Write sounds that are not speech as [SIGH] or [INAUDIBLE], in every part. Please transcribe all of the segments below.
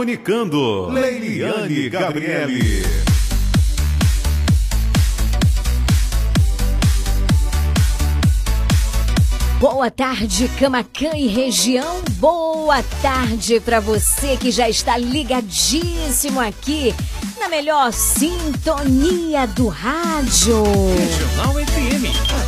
Comunicando. Leiliane Gabriele. Boa tarde, Camacan e região. Boa tarde para você que já está ligadíssimo aqui na melhor sintonia do rádio. Regional FM,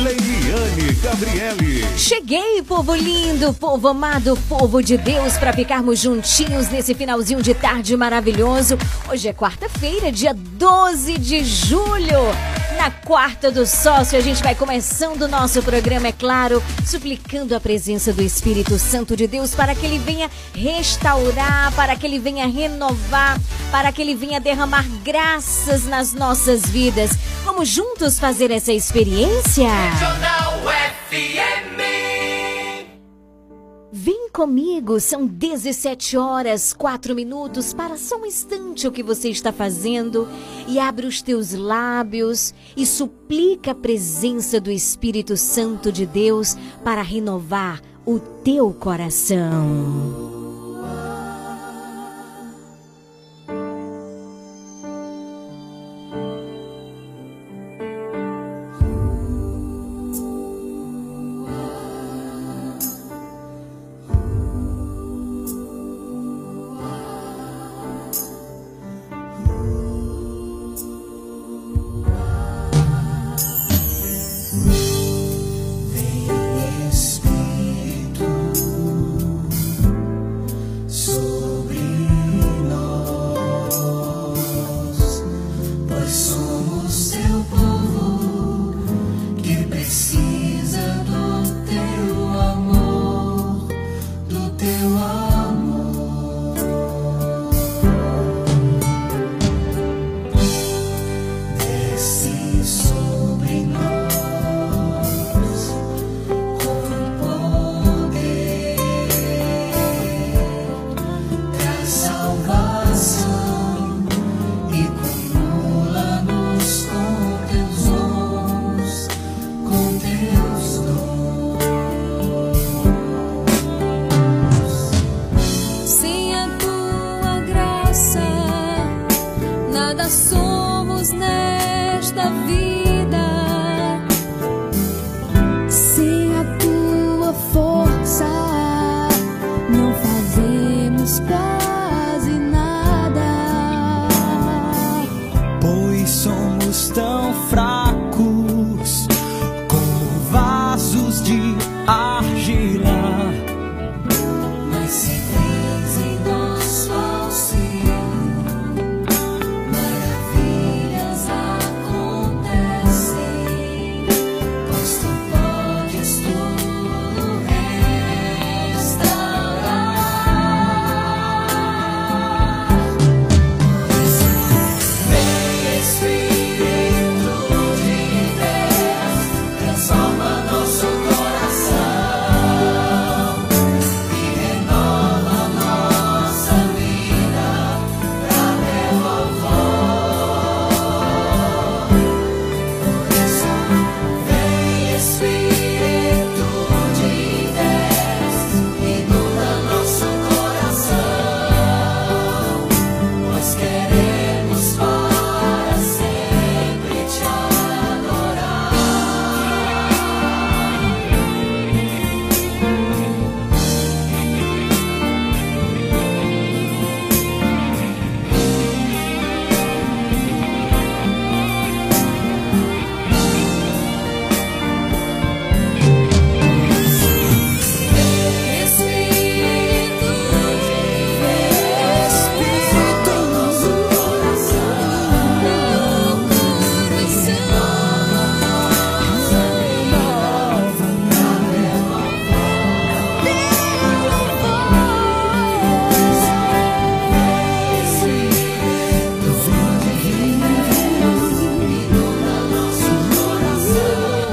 Leiliane Gabriele. Cheguei, povo lindo, povo amado, povo de Deus, para ficarmos juntinhos nesse finalzinho de tarde maravilhoso. Hoje é quarta-feira, dia 12 de julho. Na quarta do sócio, a gente vai começando o nosso programa, é claro, suplicando a presença do Espírito Santo de Deus para que ele venha restaurar, para que ele venha renovar, para que ele venha derramar graças nas nossas vidas. Vamos juntos fazer essa experiência? Regional FM. Vem comigo, são 17 horas, 4 minutos. Para só um instante o que você está fazendo e abre os teus lábios e suplica a presença do Espírito Santo de Deus para renovar o teu coração.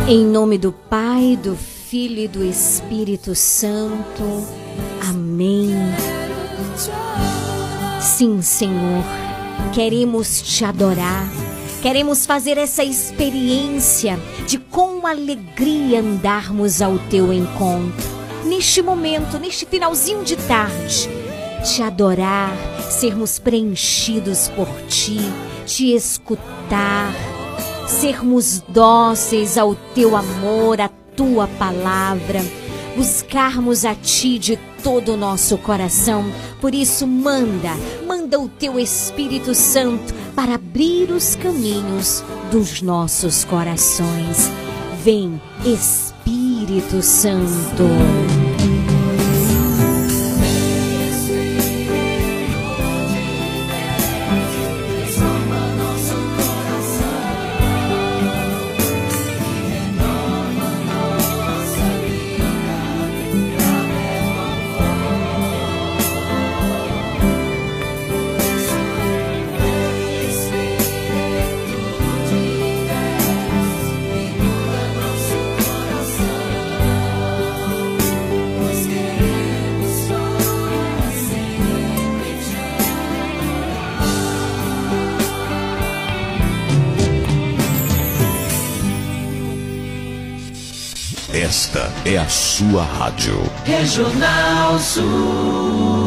Em nome do Pai, do Filho e do Espírito Santo. Amém. Sim, Senhor, queremos te adorar, queremos fazer essa experiência de com alegria andarmos ao teu encontro. Neste momento, neste finalzinho de tarde, te adorar, sermos preenchidos por ti, te escutar, sermos dóceis ao teu amor, à tua palavra, buscarmos a ti de todo o nosso coração. Por isso, manda, manda o teu Espírito Santo para abrir os caminhos dos nossos corações. Vem, Espírito Santo. É a sua rádio. Regional Sul.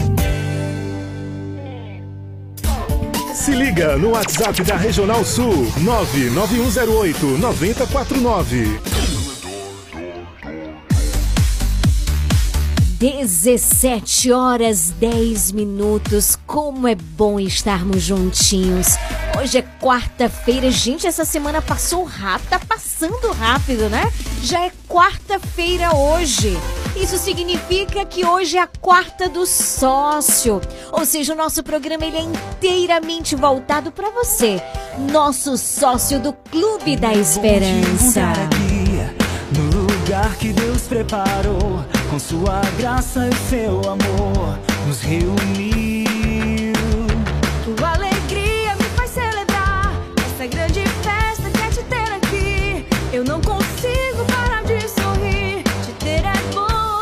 Se liga no WhatsApp da Regional Sul 99108 9049. 17 horas 10 minutos. Como é bom estarmos juntinhos. Hoje é quarta-feira. Gente, essa semana passou rápido, tá passando rápido, né? Já é quarta-feira hoje. Isso significa que hoje é a quarta do sócio. Ou seja, o nosso programa ele é inteiramente voltado para você, nosso sócio do Clube da Esperança. aqui, no lugar que Deus preparou, com sua graça e seu amor, nos reuniu. Tua alegria me faz celebrar essa grande festa que é te ter aqui. Eu não consigo parar de sorrir. Te ter é bom.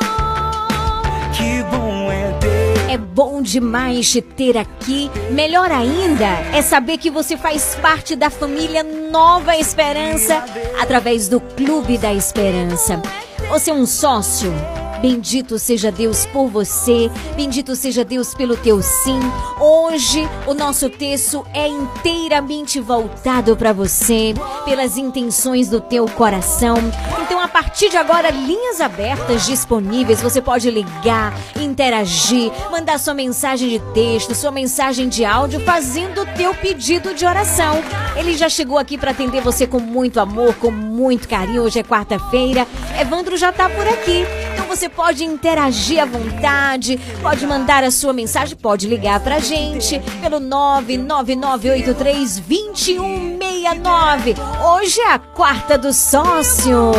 Que bom é ter É bom demais te ter aqui. Melhor ainda é saber que você faz parte da família Nova Esperança através do Clube da Esperança. Você é um sócio. Bendito seja Deus por você, bendito seja Deus pelo teu sim. Hoje o nosso texto é inteiramente voltado para você, pelas intenções do teu coração. Então, a partir de agora, linhas abertas disponíveis. Você pode ligar, interagir, mandar sua mensagem de texto, sua mensagem de áudio, fazendo o teu pedido de oração. Ele já chegou aqui para atender você com muito amor, com muito carinho. Hoje é quarta-feira. Evandro já tá por aqui. Você pode interagir à vontade, pode mandar a sua mensagem, pode ligar pra gente pelo 999832169. Hoje é a quarta do sócio.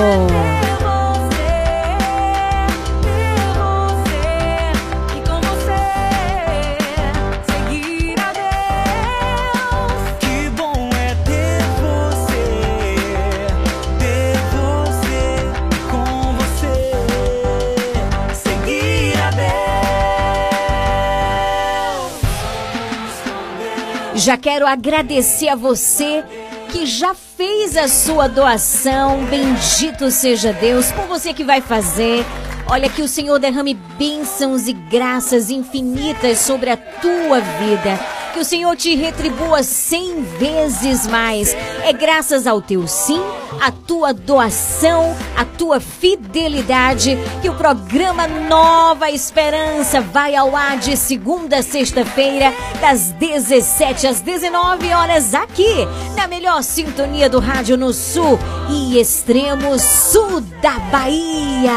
Já quero agradecer a você que já fez a sua doação. Bendito seja Deus por você que vai fazer. Olha que o Senhor derrame bênçãos e graças infinitas sobre a tua vida. Que o Senhor te retribua cem vezes mais. É graças ao teu sim, a tua doação, a tua fidelidade que o programa Nova Esperança vai ao ar de segunda a sexta-feira, das 17 às 19 horas, aqui, na melhor sintonia do rádio no sul e extremo sul da Bahia.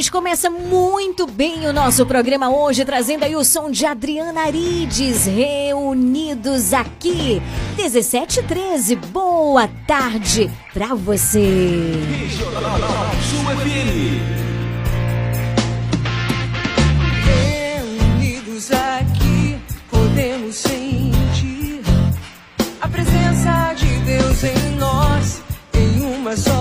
Gente começa muito bem o nosso programa hoje, trazendo aí o som de Adriana Arides, reunidos aqui. 17 13 boa tarde pra você. Reunidos aqui, podemos sentir a presença de Deus em nós. Em uma só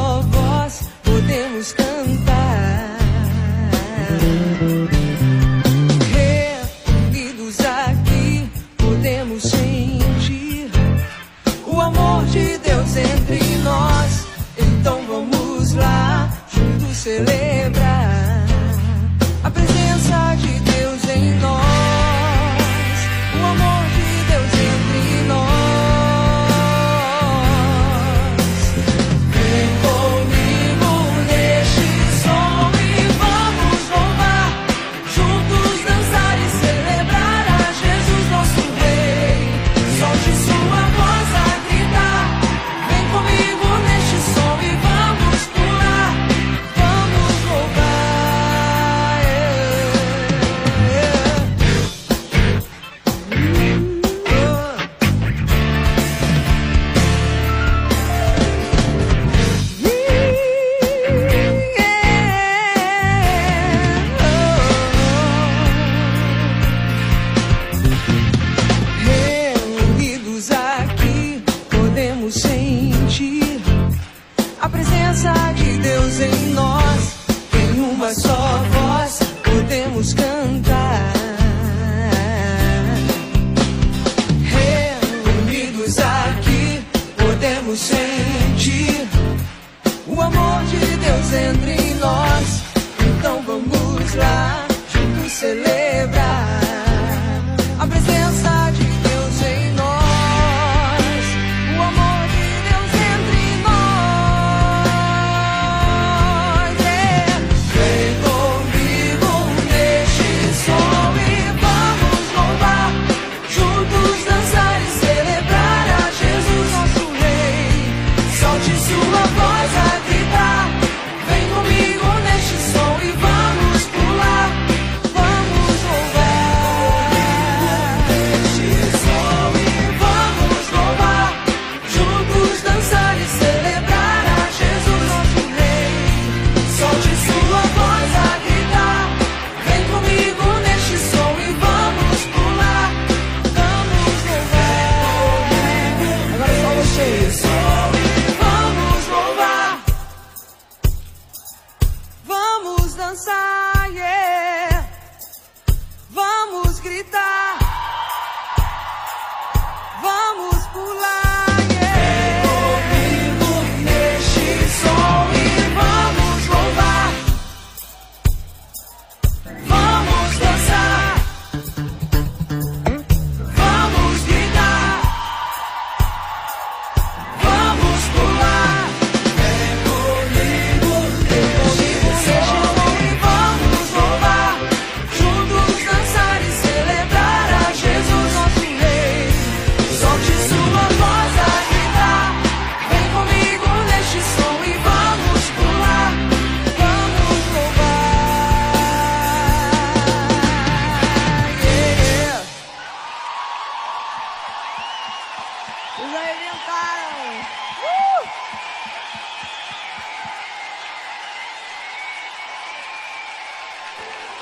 Vocês arrebentaram.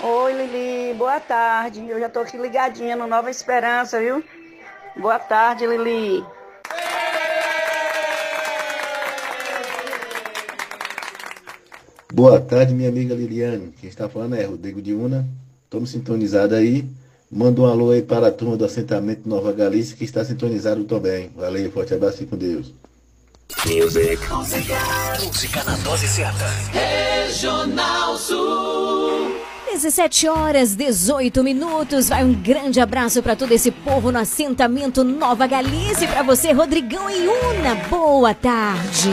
Uh! Oi, Lili, boa tarde. Eu já tô aqui ligadinha no Nova Esperança, viu? Boa tarde, Lili. Boa tarde, minha amiga Liliane. Quem está falando é Rodrigo de Una. Estamos sintonizados aí. Manda um alô aí para a turma do assentamento Nova Galícia que está sintonizado também. Valeu, forte abraço e com Deus. Music. Música na dose certa. Regional Sul. 17 horas 18 minutos. Vai um grande abraço para todo esse povo no assentamento Nova Galícia e para você, Rodrigão e Una. Boa tarde.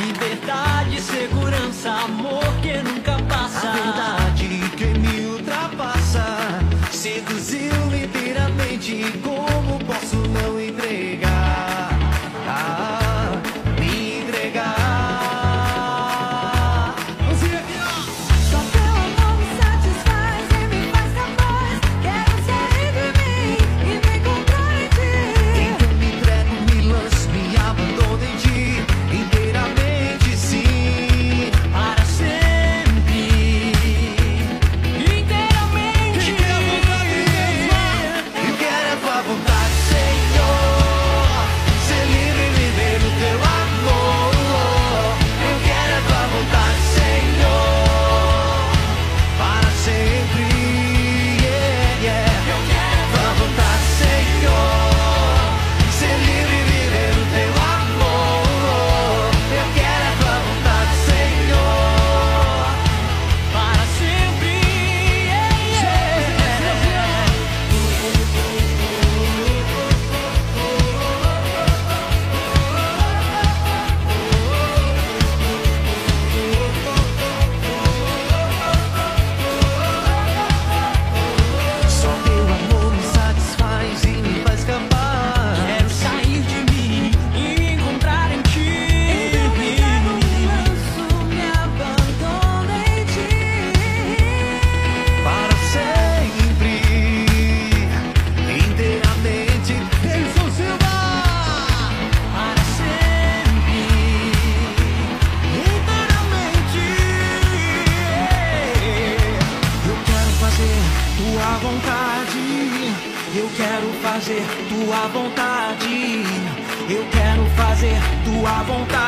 Liberdade, segurança, amor tua vontade.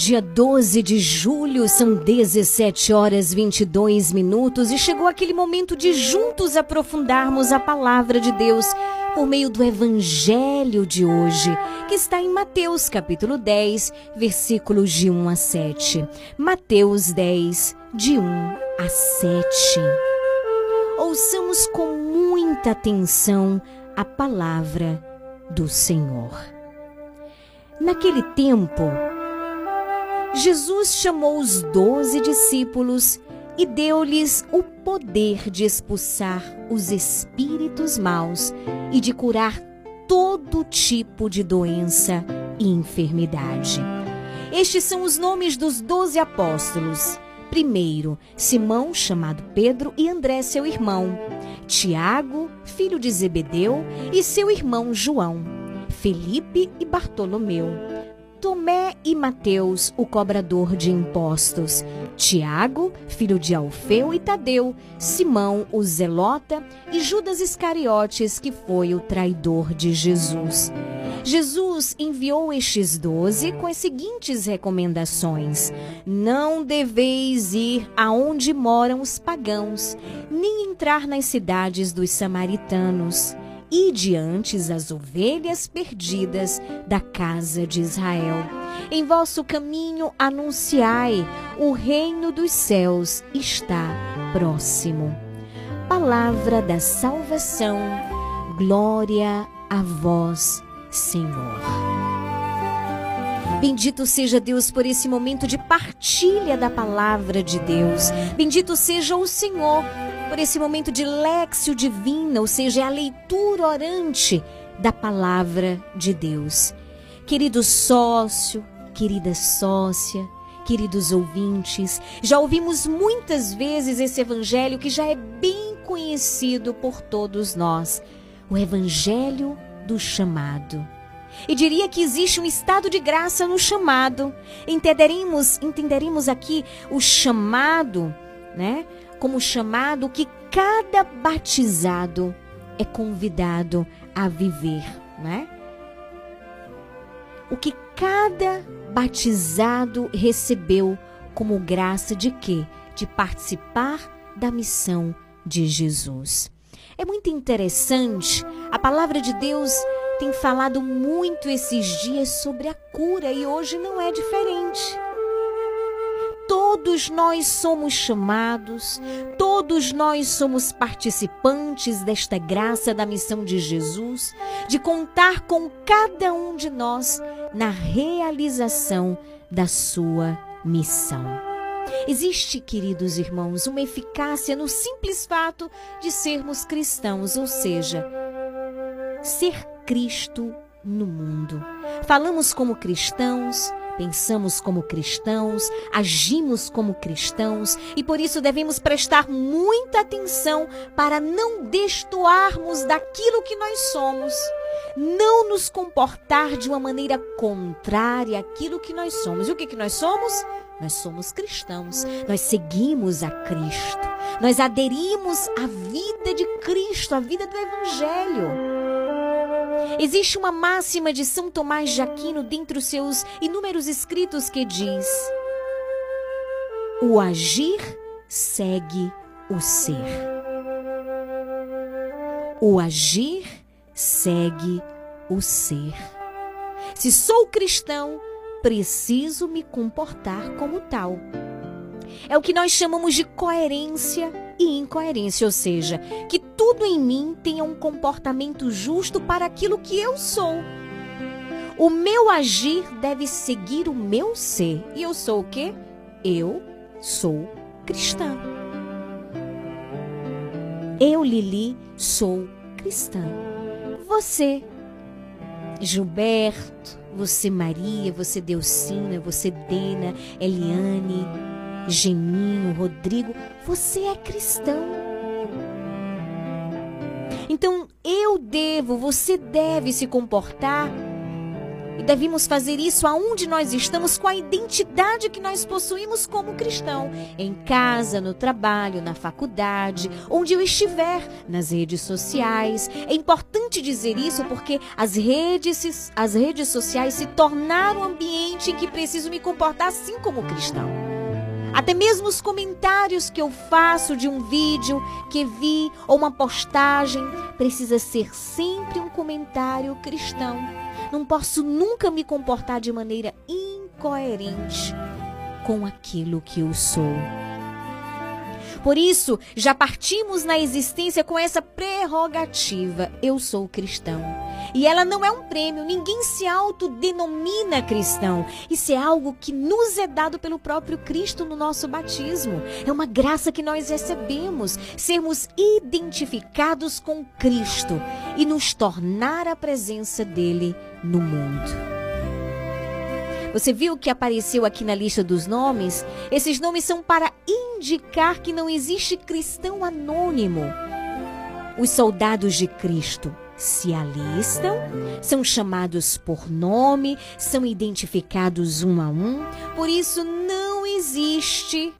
Dia 12 de julho, são 17 horas 22 minutos e chegou aquele momento de juntos aprofundarmos a palavra de Deus por meio do evangelho de hoje, que está em Mateus capítulo 10, versículos de 1 a 7. Mateus 10, de 1 a 7. Ouçamos com muita atenção a palavra do Senhor. Naquele tempo, Jesus chamou os doze discípulos e deu-lhes o poder de expulsar os espíritos maus e de curar todo tipo de doença e enfermidade. Estes são os nomes dos doze apóstolos. Primeiro, Simão, chamado Pedro, e André, seu irmão. Tiago, filho de Zebedeu, e seu irmão João. Felipe e Bartolomeu. Tomé e Mateus, o cobrador de impostos, Tiago, filho de Alfeu e Tadeu, Simão, o zelota. E Judas Iscariotes, que foi o traidor de Jesus. Jesus enviou estes doze com as seguintes recomendações: Não deveis ir aonde moram os pagãos, nem entrar nas cidades dos samaritanos e diante as ovelhas perdidas da casa de Israel. Em vosso caminho anunciai: o reino dos céus está próximo. Palavra da salvação, glória a vós, Senhor. Bendito seja Deus por esse momento de partilha da palavra de Deus. Bendito seja o Senhor por esse momento de lexio divina, ou seja, a leitura orante da palavra de Deus. Querido sócio, querida sócia, queridos ouvintes, já ouvimos muitas vezes esse evangelho que já é bem conhecido por todos nós, o evangelho do chamado. E diria que existe um estado de graça no chamado. Entenderemos, entenderemos aqui o chamado, né? Como chamado que cada batizado é convidado a viver, né? O que cada batizado recebeu como graça de quê? De participar da missão de Jesus. É muito interessante. A palavra de Deus tem falado muito esses dias sobre a cura e hoje não é diferente. Todos nós somos chamados, todos nós somos participantes desta graça da missão de Jesus, de contar com cada um de nós na realização da sua missão. Existe, queridos irmãos, uma eficácia no simples fato de sermos cristãos, ou seja, ser Cristo no mundo. Falamos como cristãos, pensamos como cristãos, agimos como cristãos e por isso devemos prestar muita atenção para não destoarmos daquilo que nós somos, não nos comportar de uma maneira contrária àquilo que nós somos. E o que, que nós somos? Nós somos cristãos, nós seguimos a Cristo, nós aderimos à vida de Cristo, à vida do Evangelho. Existe uma máxima de São Tomás de Aquino dentre os seus inúmeros escritos que diz: O agir segue o ser. O agir segue o ser. Se sou cristão, preciso me comportar como tal. É o que nós chamamos de coerência e incoerência, ou seja, que tudo em mim tenha um comportamento justo para aquilo que eu sou. O meu agir deve seguir o meu ser. E eu sou o quê? Eu sou cristã. Eu, Lili, sou cristã. Você, Gilberto, você, Maria, você, Delcina, você, Dena, Eliane, Geninho, Rodrigo, você é cristão. Então eu devo, você deve se comportar e devemos fazer isso aonde nós estamos com a identidade que nós possuímos como cristão, em casa, no trabalho, na faculdade, onde eu estiver, nas redes sociais. É importante dizer isso porque as redes, as redes sociais se tornaram um ambiente em que preciso me comportar assim como cristão. Até mesmo os comentários que eu faço de um vídeo que vi ou uma postagem precisa ser sempre um comentário cristão. Não posso nunca me comportar de maneira incoerente com aquilo que eu sou. Por isso, já partimos na existência com essa prerrogativa: eu sou cristão. E ela não é um prêmio, ninguém se autodenomina cristão. Isso é algo que nos é dado pelo próprio Cristo no nosso batismo. É uma graça que nós recebemos, sermos identificados com Cristo e nos tornar a presença dele no mundo. Você viu que apareceu aqui na lista dos nomes? Esses nomes são para indicar que não existe cristão anônimo. Os soldados de Cristo se alistam, são chamados por nome, são identificados um a um. Por isso não existe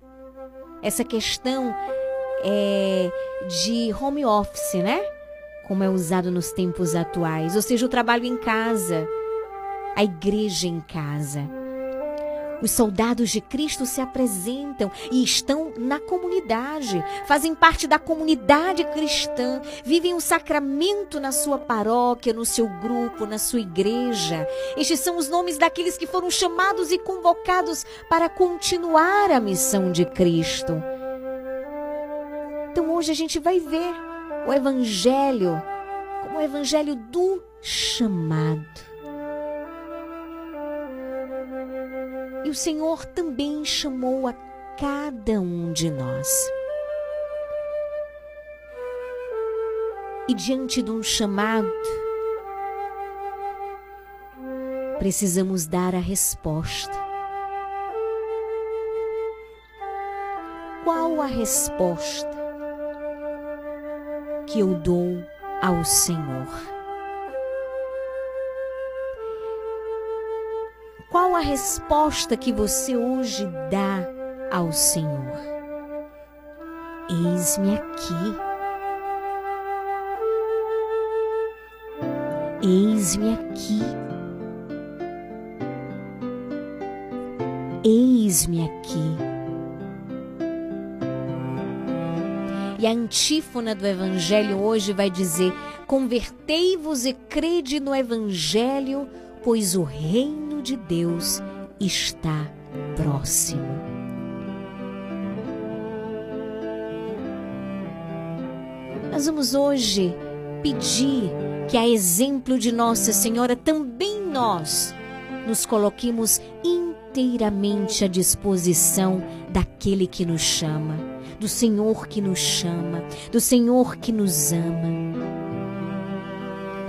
essa questão é, de home office, né? Como é usado nos tempos atuais, ou seja, o trabalho em casa a igreja em casa. Os soldados de Cristo se apresentam e estão na comunidade, fazem parte da comunidade cristã, vivem o sacramento na sua paróquia, no seu grupo, na sua igreja. Estes são os nomes daqueles que foram chamados e convocados para continuar a missão de Cristo. Então hoje a gente vai ver o Evangelho como o Evangelho do chamado. E o Senhor também chamou a cada um de nós. E diante de um chamado, precisamos dar a resposta. Qual a resposta que eu dou ao Senhor? Qual a resposta que você hoje dá ao Senhor? Eis-me aqui. Eis-me aqui. Eis-me aqui. E a antífona do evangelho hoje vai dizer: Convertei-vos e crede no evangelho, pois o reino de Deus está próximo. Nós vamos hoje pedir que, a exemplo de Nossa Senhora, também nós nos coloquemos inteiramente à disposição daquele que nos chama, do Senhor que nos chama, do Senhor que nos ama.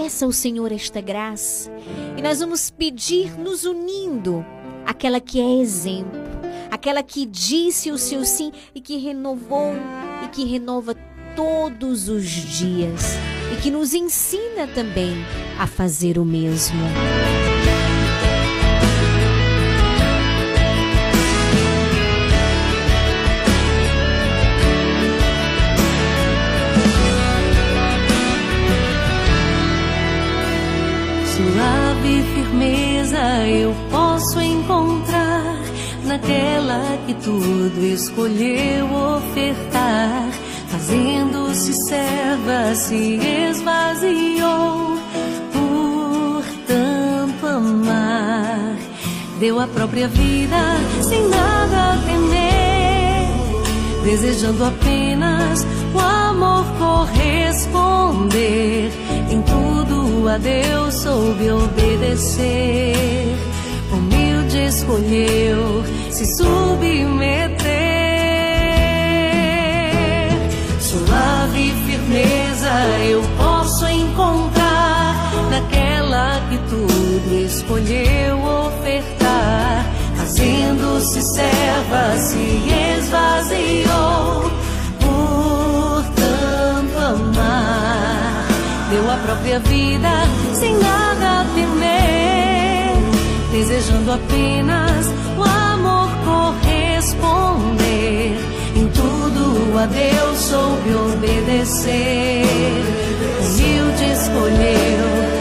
Peça ao Senhor esta graça e nós vamos pedir nos unindo aquela que é exemplo, aquela que disse o seu sim e que renovou e que renova todos os dias e que nos ensina também a fazer o mesmo. Firmeza eu posso encontrar naquela que tudo escolheu ofertar, fazendo-se serva, se esvaziou por tanto amar. Deu a própria vida sem nada temer, desejando apenas o amor corresponder. Em tudo a Deus soube obedecer. Humilde escolheu se submeter. Suave firmeza eu posso encontrar naquela que tudo escolheu ofertar. Fazendo-se serva, se esvaziou por tanto amar. Própria vida sem nada temer, desejando apenas o amor corresponder. Em tudo a Deus soube obedecer. Humilde escolheu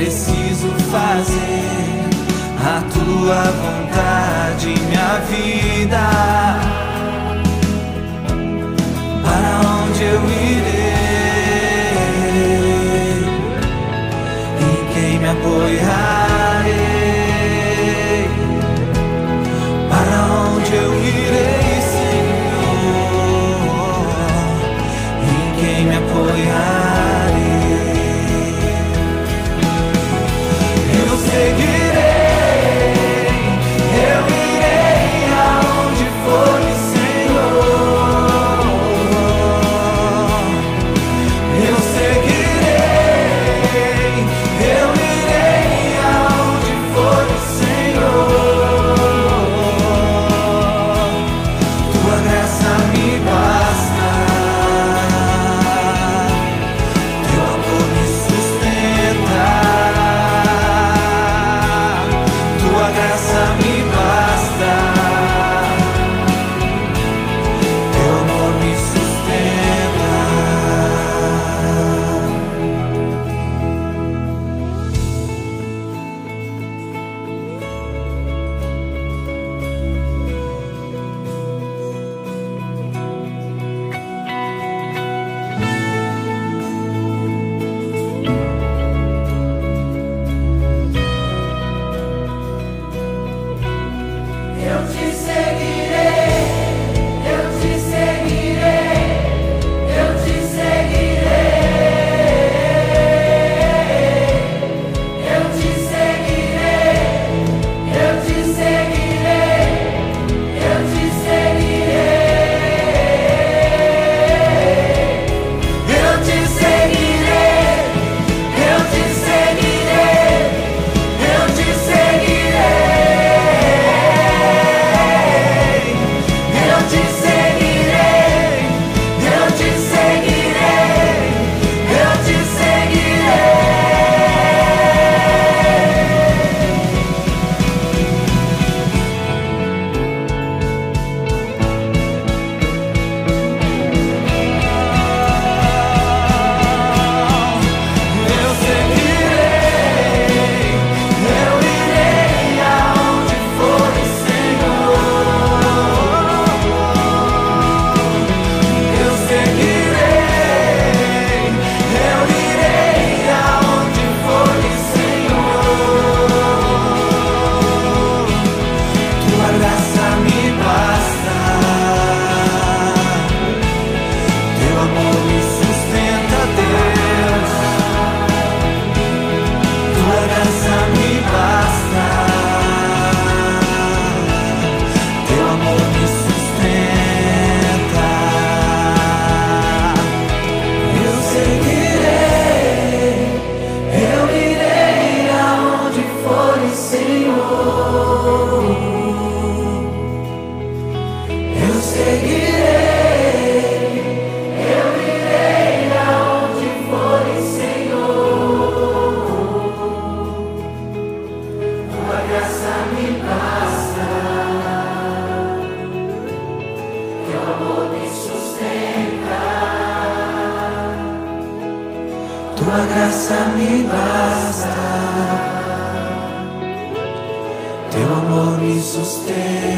preciso fazer a tua vontade, minha vida. Para onde eu irei? stay.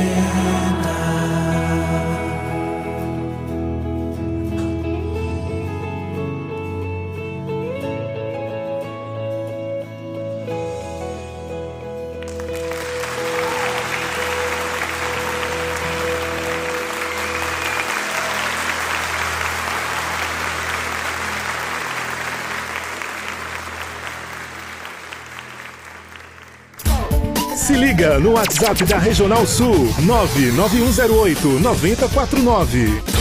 no WhatsApp da Regional Sul 99108 9049.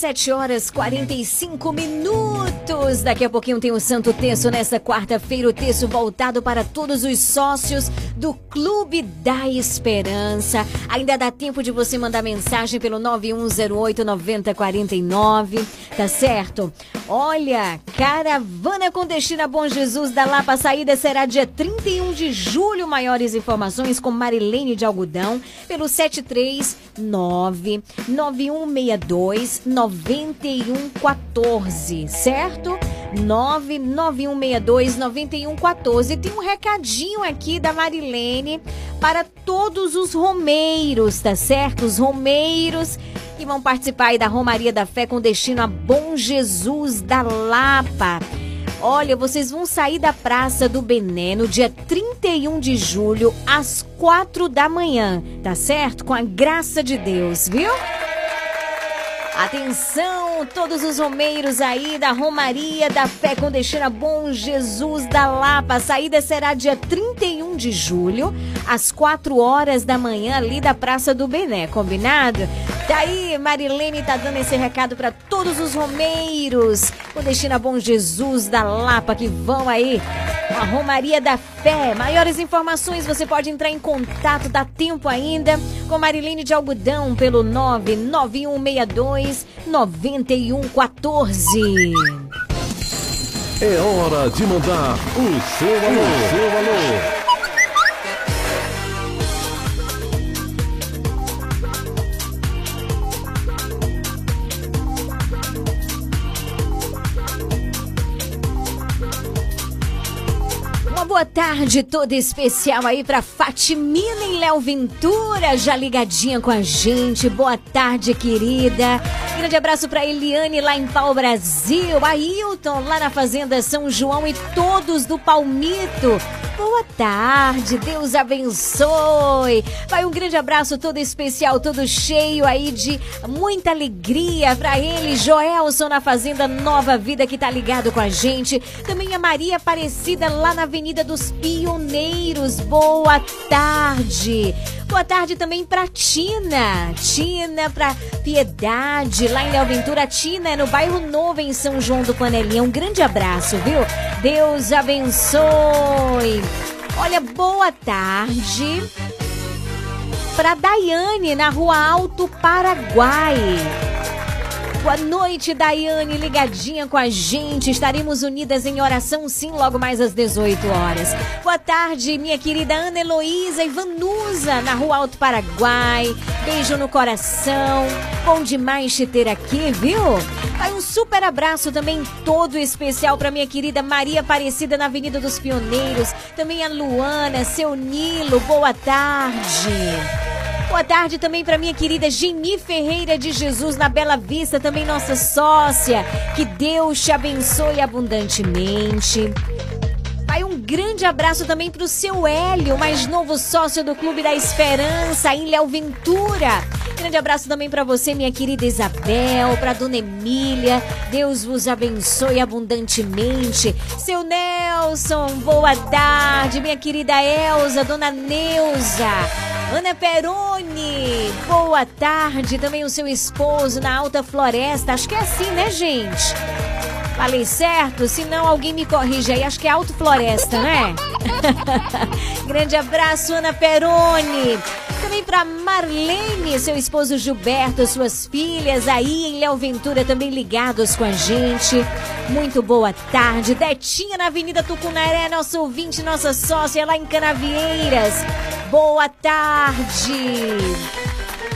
17 horas 45 minutos. Daqui a pouquinho tem o Santo Terço nesta quarta-feira. O terço voltado para todos os sócios do Clube da Esperança. Ainda dá tempo de você mandar mensagem pelo 9108 9049. Tá certo? Olha, caravana com destino a Bom Jesus da Lapa. Saída será dia 31 de julho. Maiores informações com Marilene de Algodão pelo 739 9162 9114, certo? 99162 9114. Tem um recadinho aqui da Marilene para todos os romeiros, tá certo? Os romeiros que vão participar aí da Romaria da Fé com destino a Bom Jesus da Lapa. Olha, vocês vão sair da Praça do Bené no dia 31 de julho, às 4 da manhã, tá certo? Com a graça de Deus, viu? Atenção, todos os romeiros aí da Romaria da Fé com destino a Bom Jesus da Lapa. A saída será dia 31 de julho, às 4 horas da manhã, ali da Praça do Bené, combinado? Daí, Marilene tá dando esse recado para todos os romeiros com destino a Bom Jesus da Lapa que vão aí a Romaria da Fé. Maiores informações você pode entrar em contato, dá tempo ainda, com Marilene de Algodão pelo 99162 9114. É hora de mandar o seu alô. O seu alô. Boa tarde toda especial aí pra Fatimina e Léo Ventura, já ligadinha com a gente. Boa tarde, querida. Grande abraço pra Eliane lá em Pau Brasil, Ailton lá na Fazenda São João e todos do Palmito. Boa tarde, Deus abençoe. Vai um grande abraço todo especial, todo cheio aí de muita alegria pra ele, Joelson na Fazenda Nova Vida que tá ligado com a gente. Também a Maria Aparecida lá na Avenida dos Pioneiros. Boa tarde. Boa tarde também pra Tina. Tina, pra Piedade, lá em Léo. Tina é no bairro Novo, em São João do Panelinha. Um grande abraço, viu? Deus abençoe. Olha, boa tarde pra Daiane, na Rua Alto Paraguai. Boa noite, Daiane, ligadinha com a gente. Estaremos unidas em oração, sim, logo mais às 18 horas. Boa tarde, minha querida Ana Heloísa e Vanusa, na Rua Alto Paraguai. Beijo no coração. Bom demais te ter aqui, viu? Vai um super abraço também todo especial para minha querida Maria Aparecida na Avenida dos Pioneiros. Também a Luana, seu Nilo, boa tarde. Boa tarde também para minha querida Geni Ferreira de Jesus na Bela Vista, também nossa sócia. Que Deus te abençoe abundantemente. Vai um grande abraço também para o seu Hélio, mais novo sócio do Clube da Esperança, em Léo Ventura. Grande abraço também para você, minha querida Isabel, para dona Emília. Deus vos abençoe abundantemente. Seu Nelson, boa tarde. Minha querida Elza, dona Neuza. Ana Peroni, boa tarde. Também o seu esposo na Alta Floresta. Acho que é assim, né, gente? Falei certo? Se não, alguém me corrige aí. Acho que é Alto Floresta, né? [LAUGHS] Grande abraço, Ana Peroni. Também para Marlene, seu esposo Gilberto, suas filhas aí em Léo Ventura também ligados com a gente. Muito boa tarde. Detinha na Avenida Tucunaré, nosso ouvinte, nossa sócia lá em Canavieiras. Boa tarde.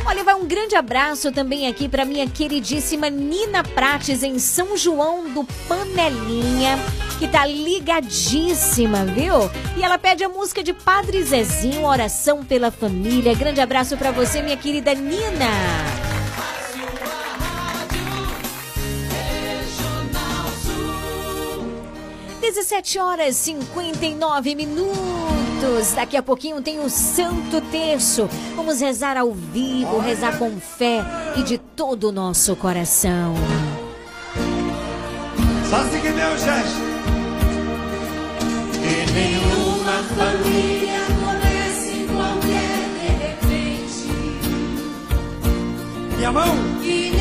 Olha, vai um grande abraço também aqui para minha queridíssima Nina Prates em São João do Panelinha, que tá ligadíssima, viu? E ela pede a música de Padre Zezinho, Oração pela Família. Grande abraço para você, minha querida Nina. Dezessete horas 59 minutos. Daqui a pouquinho tem o Santo Terço. Vamos rezar ao vivo, rezar com fé e de todo o nosso coração. Só seguir meu gesto. E nenhuma família comece qualquer de repente. Minha mão. E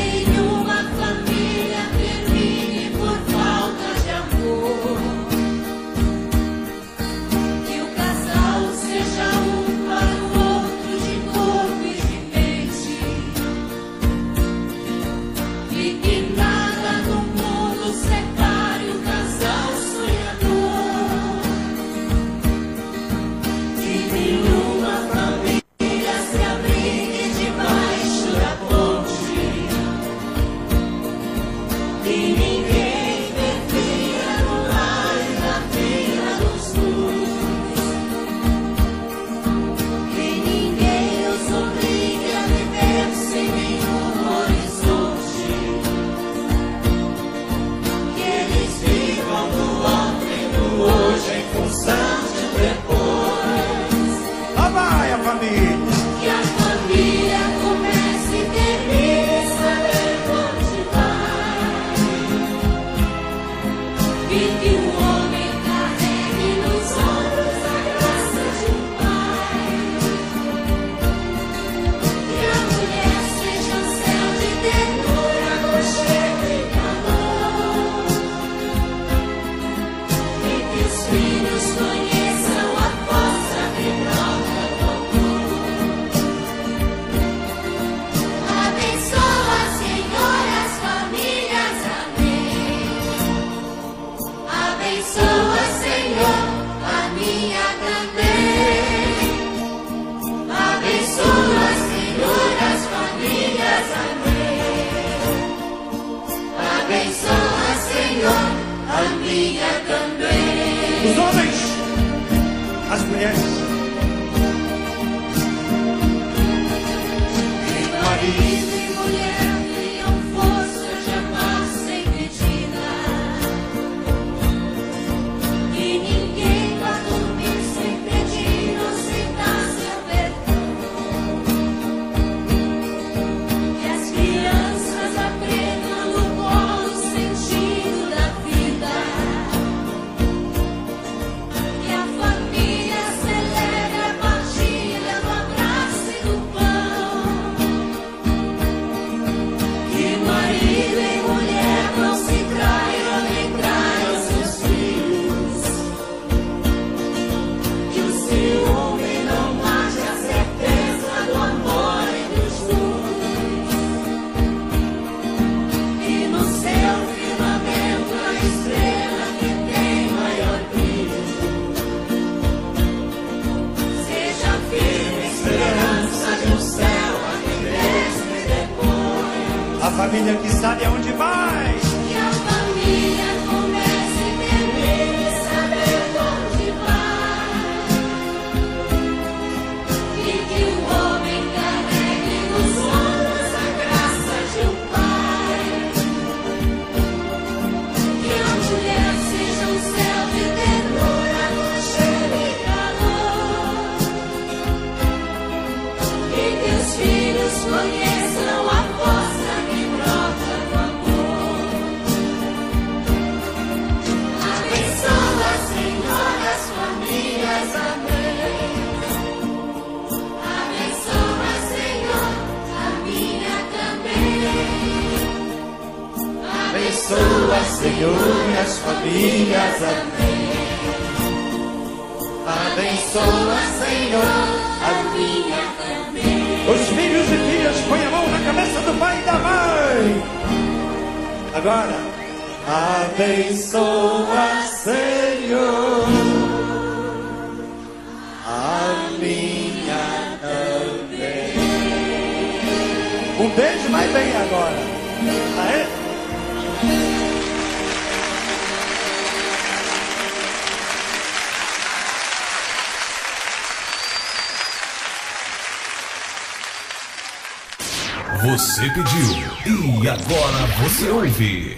agora você ouve.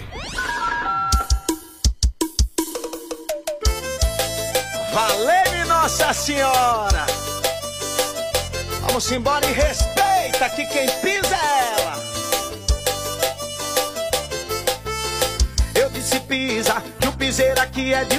Valeu, Nossa Senhora! Vamos embora e respeita que quem pisa é ela. Eu disse pisa, que o piseiro aqui é de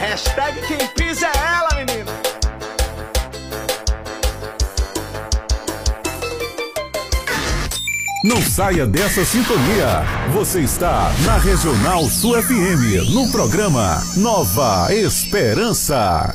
Hashtag quem pisa é ela, menino. Não saia dessa sintonia. Você está na Regional Sul FM, no programa Nova Esperança.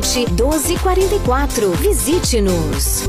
1244. Visite-nos.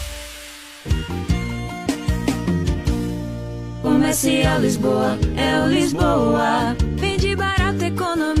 Comercial Lisboa, é o Lisboa. Vende barato, economia.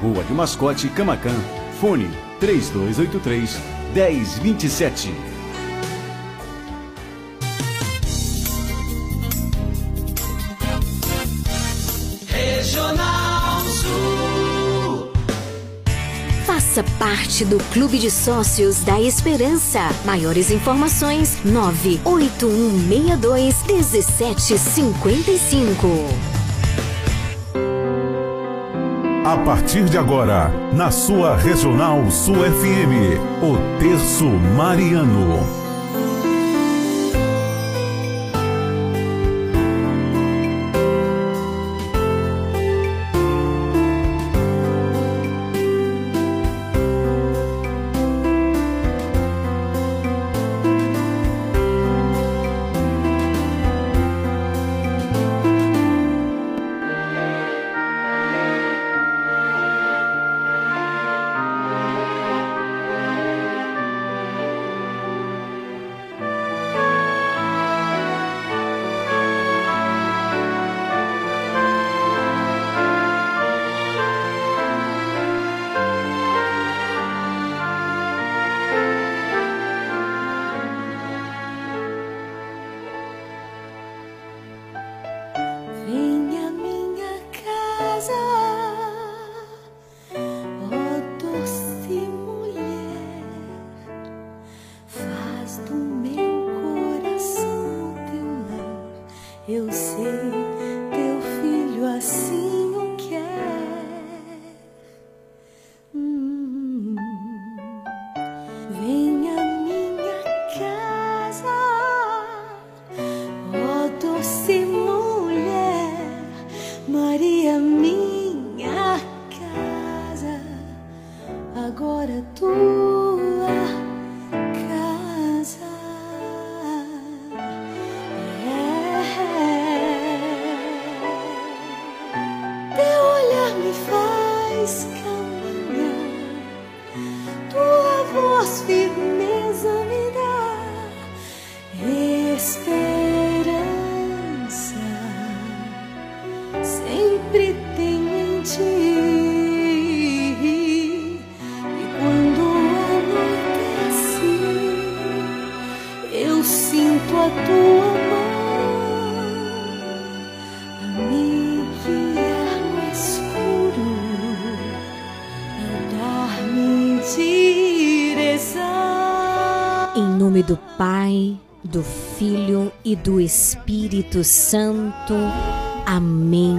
Rua de Mascote, Camacan. Fone 1027. Regional Sul. Faça parte do Clube de Sócios da Esperança. Maiores informações: 98162 1755. A partir de agora, na sua Regional Sul FM, o Terço Mariano. E quando eu sinto a tua mão a. Em nome do Pai, do Filho e do Espírito Santo. Amém.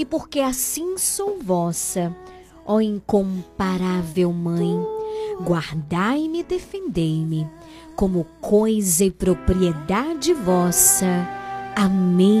E porque assim sou vossa, ó incomparável Mãe, guardai-me e defendei-me como coisa e propriedade vossa. Amém.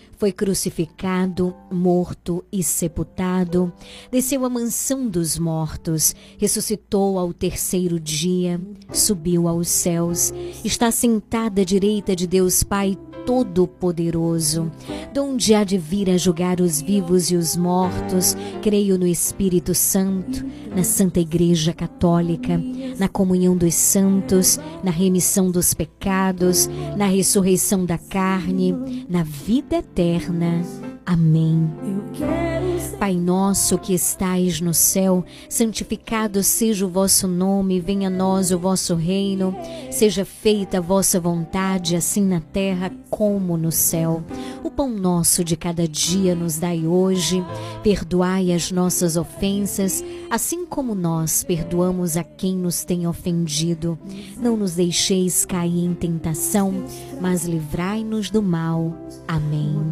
foi crucificado, morto e sepultado, desceu à mansão dos mortos, ressuscitou ao terceiro dia, subiu aos céus, está sentado à direita de Deus Pai Todo-Poderoso, donde há de vir a julgar os vivos e os mortos. Creio no Espírito Santo, na Santa Igreja Católica, na comunhão dos santos, na remissão dos pecados, na ressurreição da carne, na vida eterna. moderne Amém. Pai nosso que estais no céu, santificado seja o vosso nome, venha a nós o vosso reino, seja feita a vossa vontade, assim na terra como no céu. O pão nosso de cada dia nos dai hoje, perdoai as nossas ofensas, assim como nós perdoamos a quem nos tem ofendido. Não nos deixeis cair em tentação, mas livrai-nos do mal. Amém.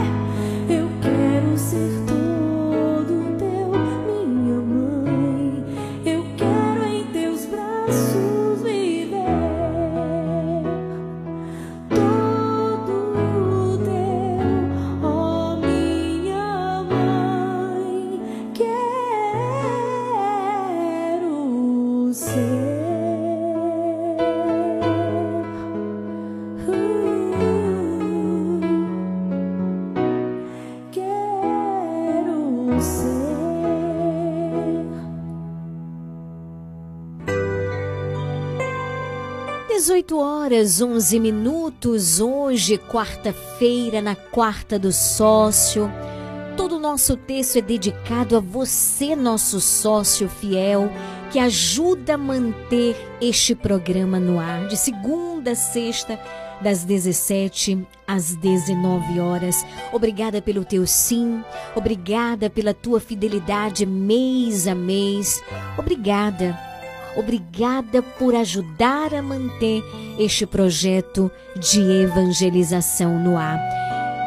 18 horas 11 minutos, hoje, quarta-feira, na quarta do sócio. Todo o nosso texto é dedicado a você, nosso sócio fiel, que ajuda a manter este programa no ar, de segunda a sexta, das 17 às 19 horas. Obrigada pelo teu sim, obrigada pela tua fidelidade mês a mês. Obrigada. Obrigada por ajudar a manter este projeto de evangelização no ar.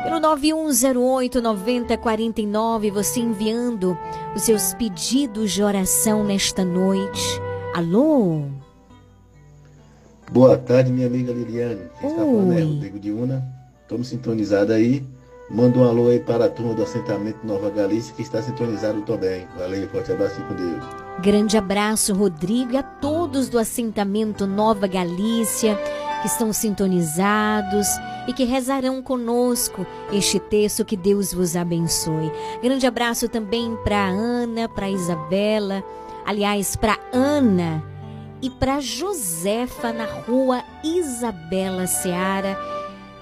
Pelo 9108 9049, você enviando os seus pedidos de oração nesta noite. Alô? Boa tarde, minha amiga Liliane. Quem está falando é. Rodrigo de Una. Estamos sintonizados aí. Manda um alô aí para a turma do assentamento Nova Galícia que está sintonizado também. Valeu, forte abraço e com Deus. Grande abraço, Rodrigo, e a todos do assentamento Nova Galícia que estão sintonizados e que rezarão conosco este texto. Que Deus vos abençoe. Grande abraço também para Ana, para Isabela, aliás, para Ana e para Josefa na rua Isabela Seara.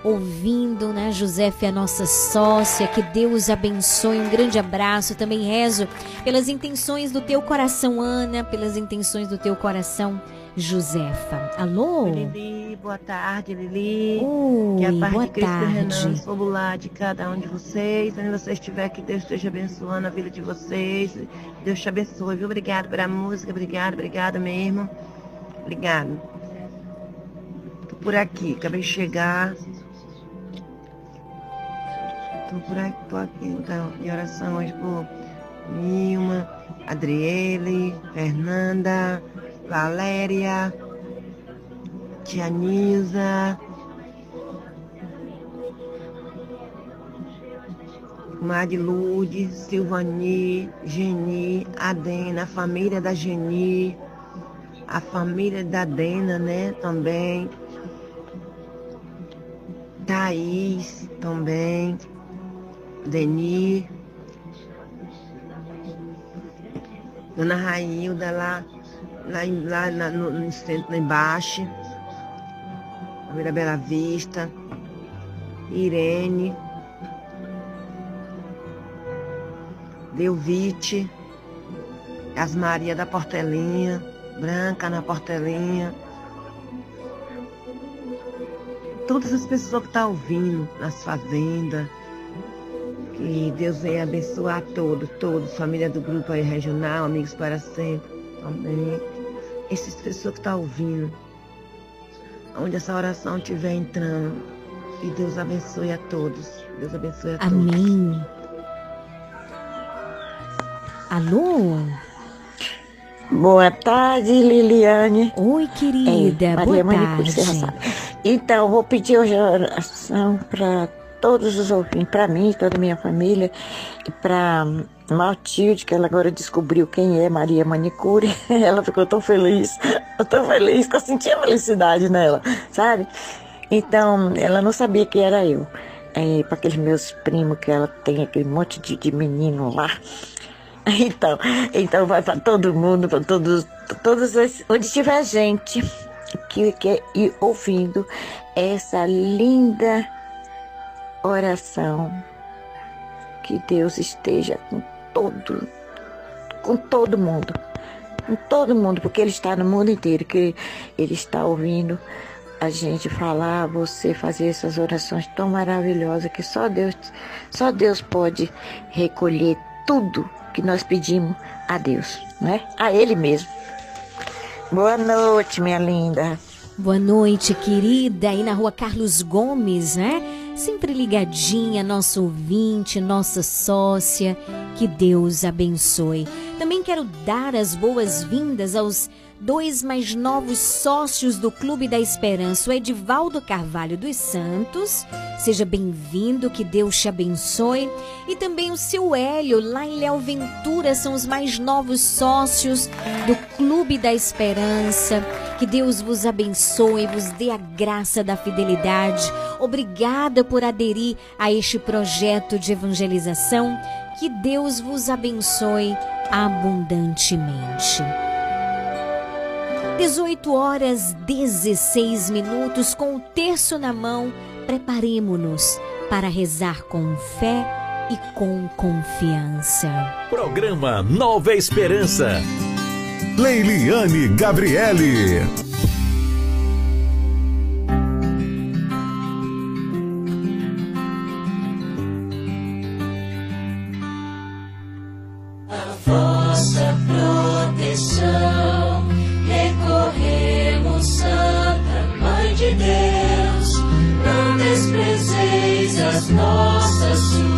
Ouvindo, né? Josefa é a nossa sócia, que Deus abençoe. Um grande abraço. Também rezo pelas intenções do teu coração, Ana, pelas intenções do teu coração, Josefa. Alô? Lili, boa tarde, Lili. Oi, que a paz boa de Cristo tarde. Renan sobre lar de cada um de vocês. Onde você estiver, que Deus esteja abençoando a vida de vocês. Deus te abençoe, viu? Obrigado pela música, obrigado, obrigado mesmo. Obrigado. Tô por aqui, acabei de chegar. Tô por aqui, tô aqui então, de oração hoje por Nilma, Adriele, Fernanda, Valéria, Tia Nilza, Marilude, Silvani, Geni, Adena, a família da Geni, a família da Dena, né, também. Thaís também, Deni, Dona Railda lá, lá, lá na- no, no centro, lá embaixo, Família Bela Vista, Irene, Delvite, as Maria da Portelinha, Branca na Portelinha. Todas as pessoas que estão ouvindo nas fazendas. Que Deus venha abençoar todos, todos, família do grupo aí regional, amigos para sempre também. Essas pessoas que estão ouvindo. Onde essa oração estiver entrando. Que Deus abençoe a todos. Deus abençoe a todos. Amém. Alô? Boa tarde, Liliane. Oi, querida. É, Boa Maria Manicure tarde. Então, vou pedir hoje a oração para todos os ouvintes, para mim, toda a minha família, e para Matilde, que ela agora descobriu quem é Maria Manicure. [LAUGHS] Ela ficou tão feliz, eu [LAUGHS] tão feliz, que eu senti a felicidade nela, sabe? Então, ela não sabia que era eu. É, para aqueles meus primos, que ela tem aquele monte de, de menino lá. [LAUGHS] Então, então vai para todo mundo, para todos, todos os, onde tiver gente que quer ir ouvindo essa linda oração. Que Deus esteja com todo, com todo mundo, com todo mundo, porque Ele está no mundo inteiro, que Ele está ouvindo a gente falar, você fazer essas orações tão maravilhosas que só Deus, só Deus pode recolher tudo que nós pedimos a Deus, né? A Ele mesmo. Boa noite, minha linda. Boa noite, querida. Aí na rua Carlos Gomes, né? Sempre ligadinha, nosso ouvinte, nossa sócia. Que Deus abençoe. Também quero dar as boas-vindas aos dois mais novos sócios do Clube da Esperança, o Edivaldo Carvalho dos Santos. Seja bem-vindo, que Deus te abençoe. E também o seu Hélio, lá em Léo Ventura, são os mais novos sócios do Clube da Esperança. Que Deus vos abençoe, vos dê a graça da fidelidade. Obrigada por aderir a este projeto de evangelização. Que Deus vos abençoe abundantemente. 18 horas 16 minutos, com o terço na mão, preparemo-nos para rezar com fé e com confiança. Programa Nova Esperança. Leiliane Gabriele. A vossa proteção Santa Mãe de Deus. Não desprezeis as nossas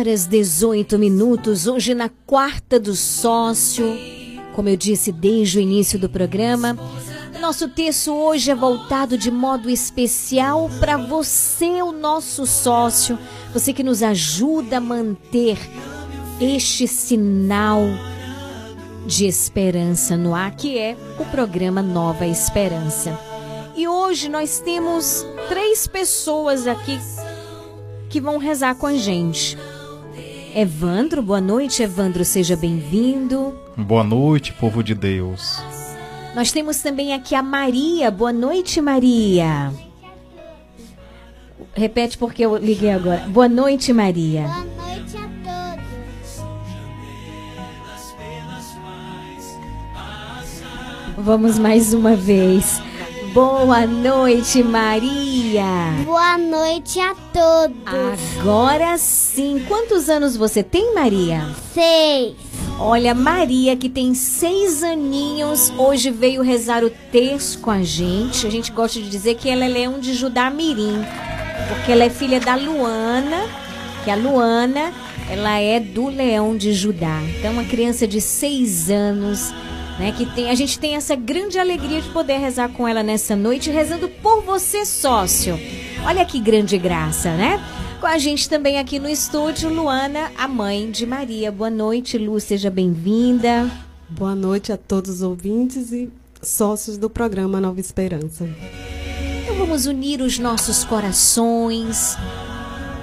horas 18 minutos, hoje na quarta do sócio. Como eu disse desde o início do programa, nosso texto hoje é voltado de modo especial para você, o nosso sócio, você que nos ajuda a manter este sinal de esperança no ar, que é o programa Nova Esperança. E hoje nós temos três pessoas aqui que vão rezar com a gente. Evandro, boa noite, Evandro, seja bem-vindo. Boa noite, povo de Deus. Nós temos também aqui a Maria. Boa noite, Maria. Repete porque eu liguei agora. Boa noite, Maria. Boa noite a todos. Vamos mais uma vez. Boa noite, Maria. Boa noite a todos. Agora sim. Quantos anos você tem, Maria? Seis. Olha, Maria, que tem seis aninhos, hoje veio rezar o terço com a gente. A gente gosta de dizer que ela é leão de Judá Mirim, porque ela é filha da Luana, que a Luana, ela é do leão de Judá. Então, uma criança de seis anos, né, que tem, a gente tem essa grande alegria de poder rezar com ela nessa noite, rezando por você, sócio. Olha que grande graça, né? Com a gente também aqui no estúdio, Luana, a mãe de Maria. Boa noite, Lu, seja bem-vinda. Boa noite a todos os ouvintes e sócios do programa Nova Esperança. Então vamos unir os nossos corações,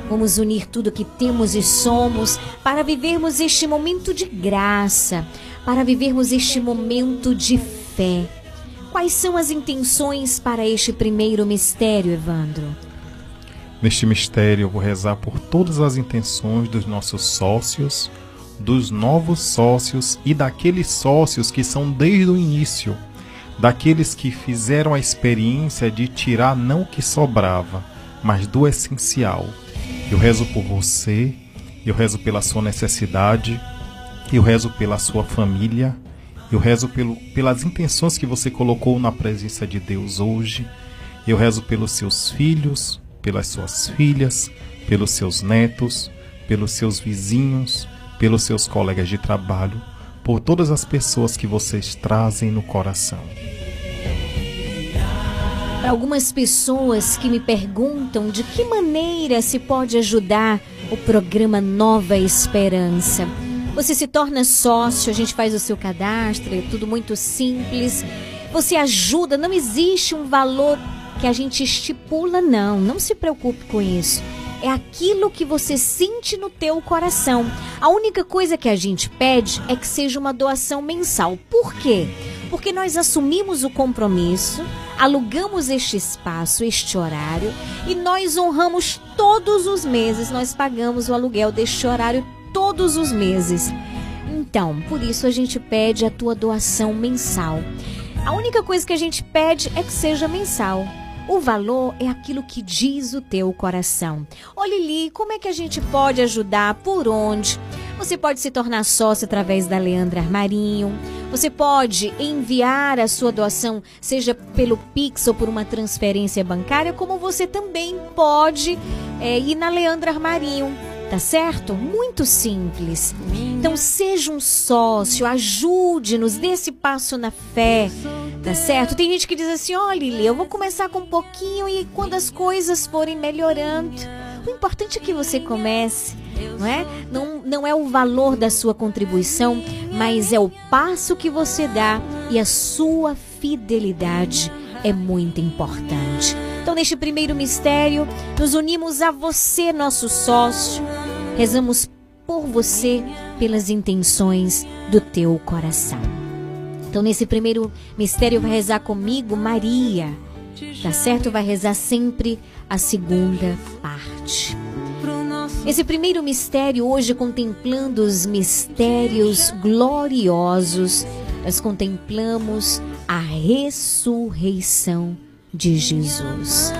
vamos unir tudo que temos e somos para vivermos este momento de graça, para vivermos este momento de fé. Quais são as intenções para este primeiro mistério, Evandro? Neste mistério, eu vou rezar por todas as intenções dos nossos sócios, dos novos sócios e daqueles sócios que são desde o início, daqueles que fizeram a experiência de tirar não o que sobrava, mas do essencial. Eu rezo por você, eu rezo pela sua necessidade, eu rezo pela sua família, eu rezo pelo, pelas intenções que você colocou na presença de Deus hoje, eu rezo pelos seus filhos, pelas suas filhas, pelos seus netos, pelos seus vizinhos, pelos seus colegas de trabalho, por todas as pessoas que vocês trazem no coração. Para algumas pessoas que me perguntam de que maneira se pode ajudar o programa Nova Esperança. Você se torna sócio, a gente faz o seu cadastro, é tudo muito simples. Você ajuda, não existe um valor que a gente estipula, não. Não se preocupe com isso. É aquilo que você sente no teu coração. A única coisa que a gente pede é que seja uma doação mensal. Por quê? Porque nós assumimos o compromisso, alugamos este espaço, este horário e nós honramos todos os meses. Nós pagamos o aluguel deste horário todos os meses. Então, por isso a gente pede a tua doação mensal. A única coisa que a gente pede é que seja mensal. O valor é aquilo que diz o teu coração. Ô Lili, como é que a gente pode ajudar? Por onde? Você pode se tornar sócio através da Leandra Armarinho. Você pode enviar a sua doação, seja pelo Pix ou por uma transferência bancária, como você também pode é, ir na Leandra Armarinho. Tá certo? Muito simples. Então seja um sócio, ajude-nos, dê esse passo na fé. Tá certo? Tem gente que diz assim: oh, Lili, eu vou começar com um pouquinho e quando as coisas forem melhorando. O importante é que você comece, não é? Não, não é o valor da sua contribuição, mas é o passo que você dá e a sua fidelidade é muito importante. Então, neste primeiro mistério, nos unimos a você, nosso sócio. Rezamos por você, pelas intenções do teu coração. Então, nesse primeiro mistério, vai rezar comigo Maria. Tá certo? Vai rezar sempre a segunda parte. Esse primeiro mistério, hoje contemplando os mistérios gloriosos, nós contemplamos a ressurreição de Jesus.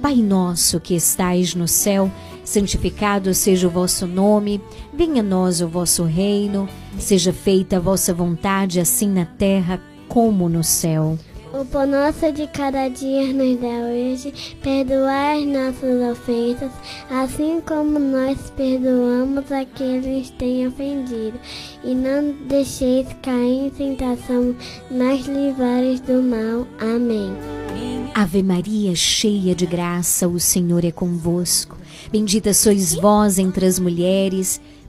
Pai nosso que estais no céu, santificado seja o vosso nome, venha a nós o vosso reino, seja feita a vossa vontade, assim na terra como no céu. O pão nosso de cada dia nos dá hoje, perdoai as nossas ofensas, assim como nós perdoamos a quem nos tem ofendido. E não deixeis cair em tentação, mas livrai do mal. Amém. Ave Maria, cheia de graça, o Senhor é convosco. Bendita sois vós entre as mulheres,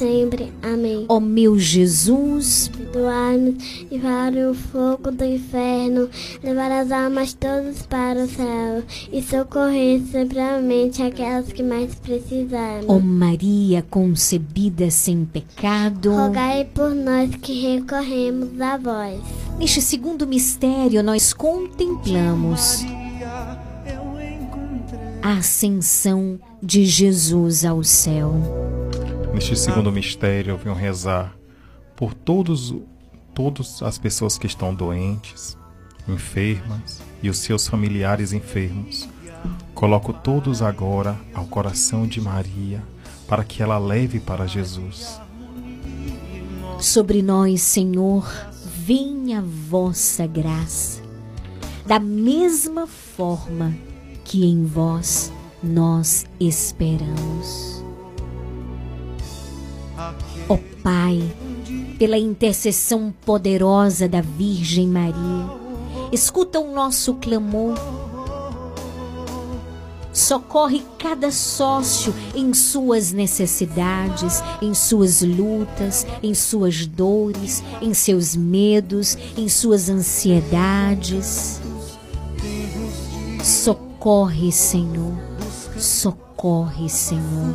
sempre. Amém. Ó meu Jesus, Perdoai-nos e para o fogo do inferno, levar as almas todas para o céu e socorrer seguramente aquelas que mais precisarem. ó Maria concebida sem pecado. Rogai por nós que recorremos a vós. Neste segundo mistério, nós contemplamos a ascensão de Jesus ao céu. Neste segundo mistério, eu venho rezar por todos, todas as pessoas que estão doentes, enfermas e os seus familiares enfermos. Coloco todos agora ao coração de Maria, para que ela leve para Jesus. Sobre nós, Senhor, venha a vossa graça, da mesma forma que em vós nós esperamos. Ó Pai, pela intercessão poderosa da Virgem Maria, escuta o nosso clamor. Socorre cada sócio em suas necessidades, em suas lutas, em suas dores, em seus medos, em suas ansiedades. Socorre, Senhor. Socorre, Senhor.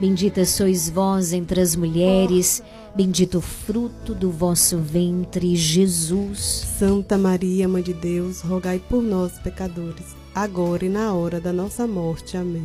Bendita sois vós entre as mulheres, bendito o fruto do vosso ventre, Jesus. Santa Maria, Mãe de Deus, rogai por nós, pecadores, agora e na hora da nossa morte. Amém.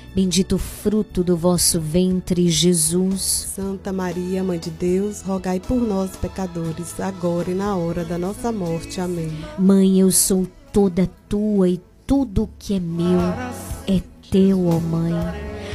bendito o fruto do vosso ventre, Jesus. Santa Maria, Mãe de Deus, rogai por nós, pecadores, agora e na hora da nossa morte. Amém. Mãe, eu sou toda tua e tudo que é meu é teu, ó Mãe.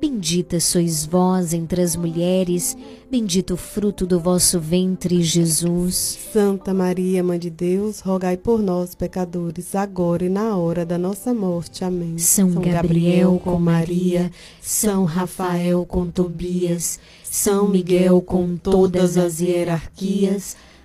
Bendita sois vós entre as mulheres, bendito o fruto do vosso ventre, Jesus. Santa Maria, Mãe de Deus, rogai por nós, pecadores, agora e na hora da nossa morte. Amém. São Gabriel com Maria, São Rafael com Tobias, São Miguel com todas as hierarquias,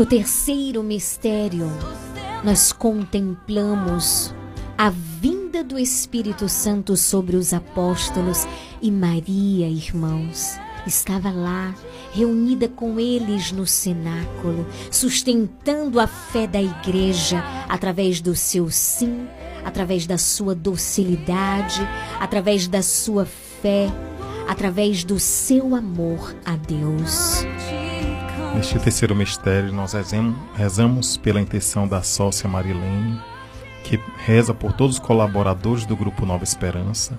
No terceiro mistério, nós contemplamos a vinda do Espírito Santo sobre os apóstolos e Maria, irmãos, estava lá, reunida com eles no cenáculo, sustentando a fé da igreja através do seu sim, através da sua docilidade, através da sua fé, através do seu amor a Deus. Neste terceiro mistério, nós rezamos, pela intenção da sócia Marilene, que reza por todos os colaboradores do Grupo Nova Esperança,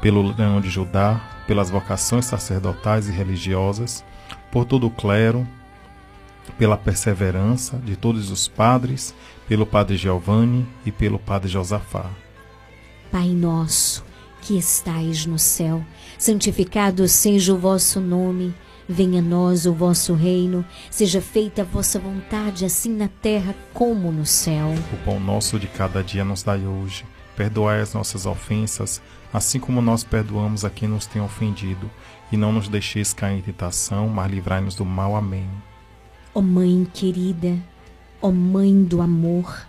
pelo leão de Judá, pelas vocações sacerdotais e religiosas, por todo o clero, pela perseverança de todos os padres, pelo padre Giovanni e pelo padre Josafá. Pai nosso, que estais no céu, santificado seja o vosso nome. Venha a nós o vosso reino, seja feita a vossa vontade, assim na terra como no céu. O pão nosso de cada dia nos dai hoje. Perdoai as nossas ofensas, assim como nós perdoamos a quem nos tem ofendido. E não nos deixeis cair em tentação, mas livrai-nos do mal. Amém. Ó Mãe querida, ó Mãe do amor,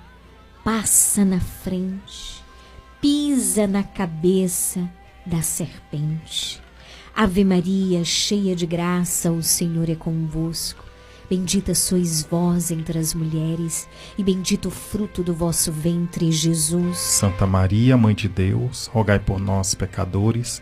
passa na frente, pisa na cabeça da serpente. Ave Maria, cheia de graça, o Senhor é convosco. Bendita sois vós entre as mulheres, e bendito o fruto do vosso ventre, Jesus. Santa Maria, Mãe de Deus, rogai por nós, pecadores,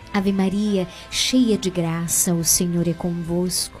Ave Maria, cheia de graça, o Senhor é convosco.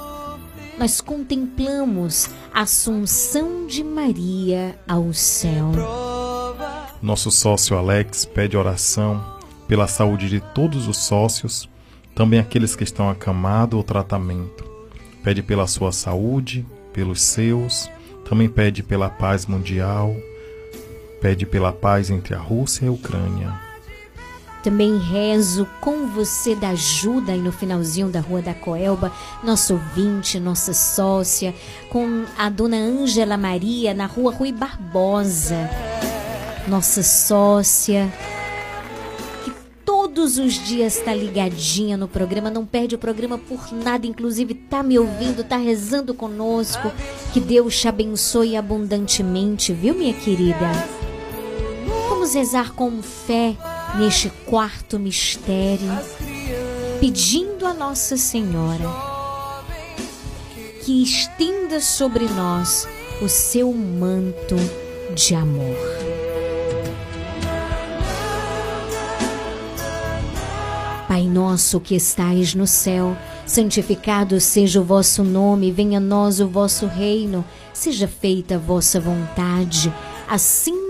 nós contemplamos a Assunção de Maria ao céu. Nosso sócio Alex pede oração pela saúde de todos os sócios, também aqueles que estão acamados ou tratamento. Pede pela sua saúde, pelos seus, também pede pela paz mundial, pede pela paz entre a Rússia e a Ucrânia. Também rezo com você da ajuda aí no finalzinho da Rua da Coelba, nosso ouvinte, nossa sócia, com a dona Ângela Maria na Rua Rui Barbosa, nossa sócia, que todos os dias está ligadinha no programa, não perde o programa por nada, inclusive tá me ouvindo, tá rezando conosco. Que Deus te abençoe abundantemente, viu, minha querida? Vamos rezar com fé neste quarto mistério, pedindo a Nossa Senhora que estenda sobre nós o seu manto de amor. Pai nosso que estais no céu, santificado seja o vosso nome, venha a nós o vosso reino, seja feita a vossa vontade, assim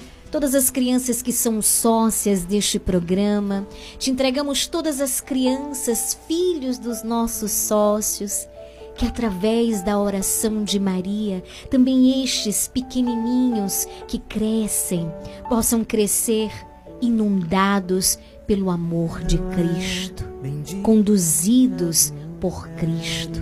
todas as crianças que são sócias deste programa. Te entregamos todas as crianças, filhos dos nossos sócios, que através da oração de Maria, também estes pequenininhos que crescem, possam crescer inundados pelo amor de Cristo, conduzidos por Cristo.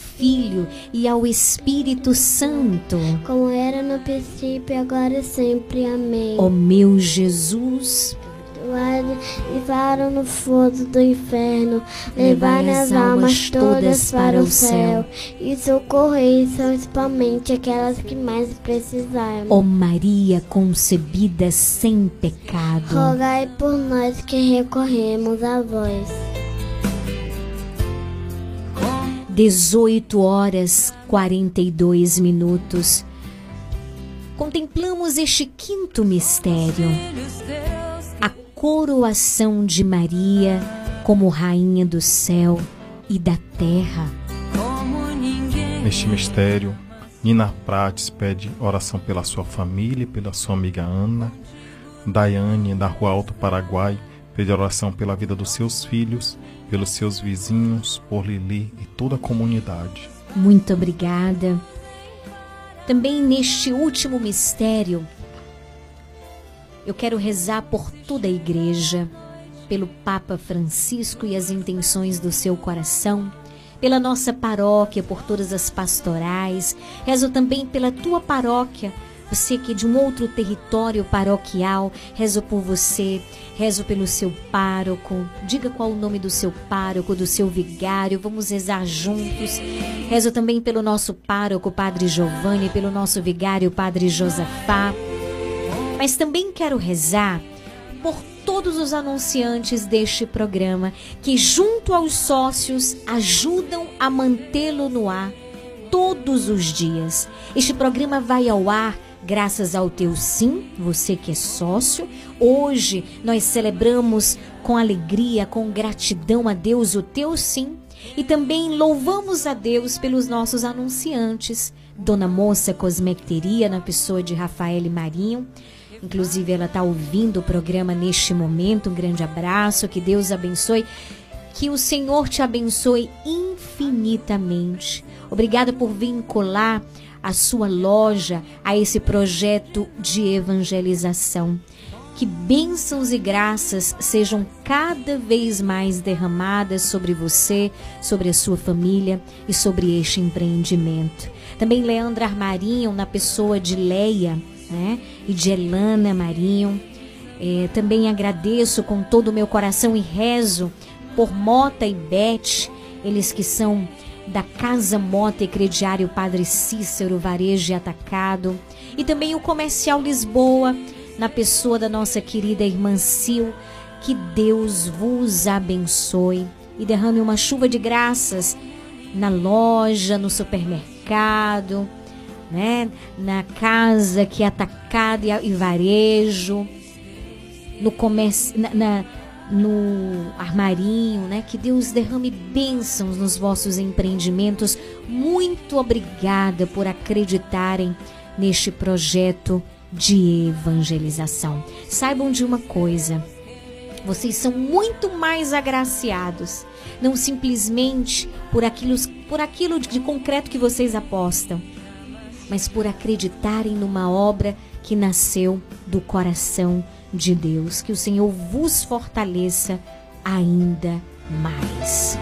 e ao Espírito Santo. Como era no princípio, agora e sempre. Amém. Ó meu Jesus, Levaram no fogo do inferno, levai as almas todas para o céu e socorrei principalmente aquelas que mais precisaram. ó Maria concebida sem pecado. Rogai por nós que recorremos a vós. 18 horas 42 minutos. Contemplamos este quinto mistério, a coroação de Maria como Rainha do céu e da terra. Neste mistério, Nina Prates pede oração pela sua família pela sua amiga Ana. Daiane, da Rua Alto Paraguai, pede oração pela vida dos seus filhos, pelos seus vizinhos, por Lili e toda a comunidade. Muito obrigada. Também neste último mistério, eu quero rezar por toda a igreja, pelo Papa Francisco e as intenções do seu coração, pela nossa paróquia, por todas as pastorais. Rezo também pela tua paróquia, você que é de um outro território paroquial, rezo por você, rezo pelo seu pároco. Diga qual o nome do seu pároco, do seu vigário, vamos rezar juntos. Rezo também pelo nosso pároco, Padre Giovanni, pelo nosso vigário, Padre Josafá. Mas também quero rezar por todos os anunciantes deste programa que, junto aos sócios, ajudam a mantê-lo no ar todos os dias. Este programa vai ao ar graças ao teu sim, você que é sócio. Hoje nós celebramos com alegria, com gratidão a Deus o teu sim. E também louvamos a Deus pelos nossos anunciantes, Dona Moça Cosmecteria, na pessoa de Rafael Marinho. Inclusive, ela está ouvindo o programa neste momento. Um grande abraço, que Deus abençoe. Que o Senhor te abençoe infinitamente. Obrigada por vincular a sua loja a esse projeto de evangelização. Que bênçãos e graças sejam cada vez mais derramadas sobre você, sobre a sua família e sobre este empreendimento. Também Leandra Armarinho, na pessoa de Leia né, e de Elana Marinho. É, também agradeço com todo o meu coração e rezo por Mota e Beth, eles que são da Casa Mota e Crediário Padre Cícero, Varejo e Atacado, e também o Comercial Lisboa, na pessoa da nossa querida irmã Sil. Que Deus vos abençoe e derrame uma chuva de graças na loja, no supermercado, né? na casa que é atacado e varejo, no comércio, na, na no armarinho, né? Que Deus derrame bênçãos nos vossos empreendimentos. Muito obrigada por acreditarem neste projeto de evangelização. Saibam de uma coisa: vocês são muito mais agraciados, não simplesmente por aquilo, por aquilo de concreto que vocês apostam, mas por acreditarem numa obra que nasceu do coração de Deus. Que o Senhor vos fortaleça ainda mais.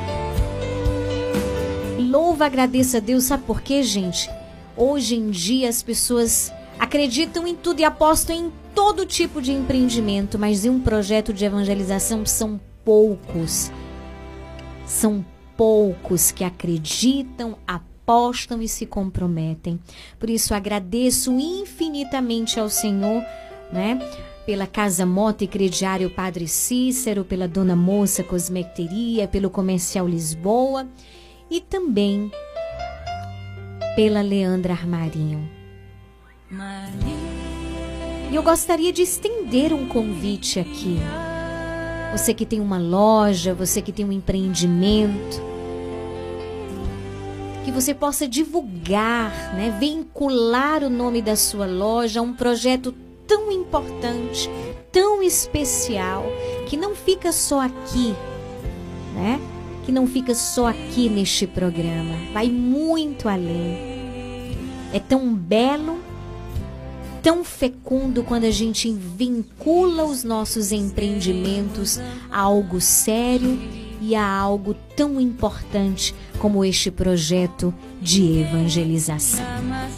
Louva, agradeça a Deus. Sabe por quê, gente? Hoje em dia as pessoas acreditam em tudo e apostam em todo tipo de empreendimento, mas em um projeto de evangelização são poucos. São poucos que acreditam, apostam e se comprometem. Por isso agradeço infinitamente ao Senhor, né? Pela Casa Mota e Crediário Padre Cícero, pela Dona Moça Cosmecteria, pelo Comercial Lisboa e também pela Leandra Armarinho. E eu gostaria de estender um convite aqui. Você que tem uma loja, você que tem um empreendimento, que você possa divulgar, né, vincular o nome da sua loja a um projeto tão importante, tão especial, que não fica só aqui, né? Que não fica só aqui neste programa, vai muito além. É tão belo, tão fecundo quando a gente vincula os nossos empreendimentos a algo sério e a algo tão importante como este projeto de evangelização.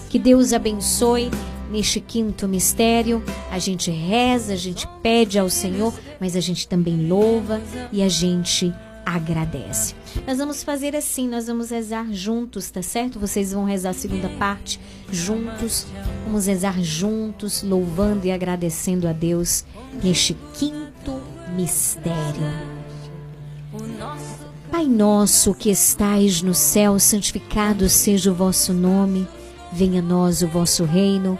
Que Deus abençoe neste quinto mistério, a gente reza, a gente pede ao Senhor, mas a gente também louva e a gente agradece. Nós vamos fazer assim, nós vamos rezar juntos, tá certo? Vocês vão rezar a segunda parte juntos. Vamos rezar juntos, louvando e agradecendo a Deus neste quinto mistério. Pai nosso que estais no céu, santificado seja o vosso nome. Venha a nós o vosso reino.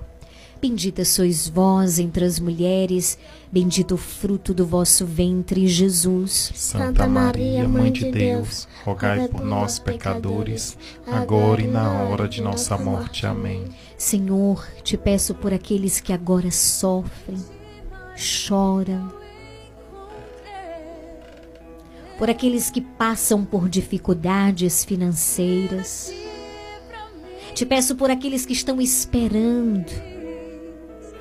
Bendita sois vós entre as mulheres, bendito o fruto do vosso ventre, Jesus. Santa Maria, Mãe de Deus, rogai por nós, pecadores, agora e na hora de nossa morte. Amém. Senhor, te peço por aqueles que agora sofrem, choram, por aqueles que passam por dificuldades financeiras. Te peço por aqueles que estão esperando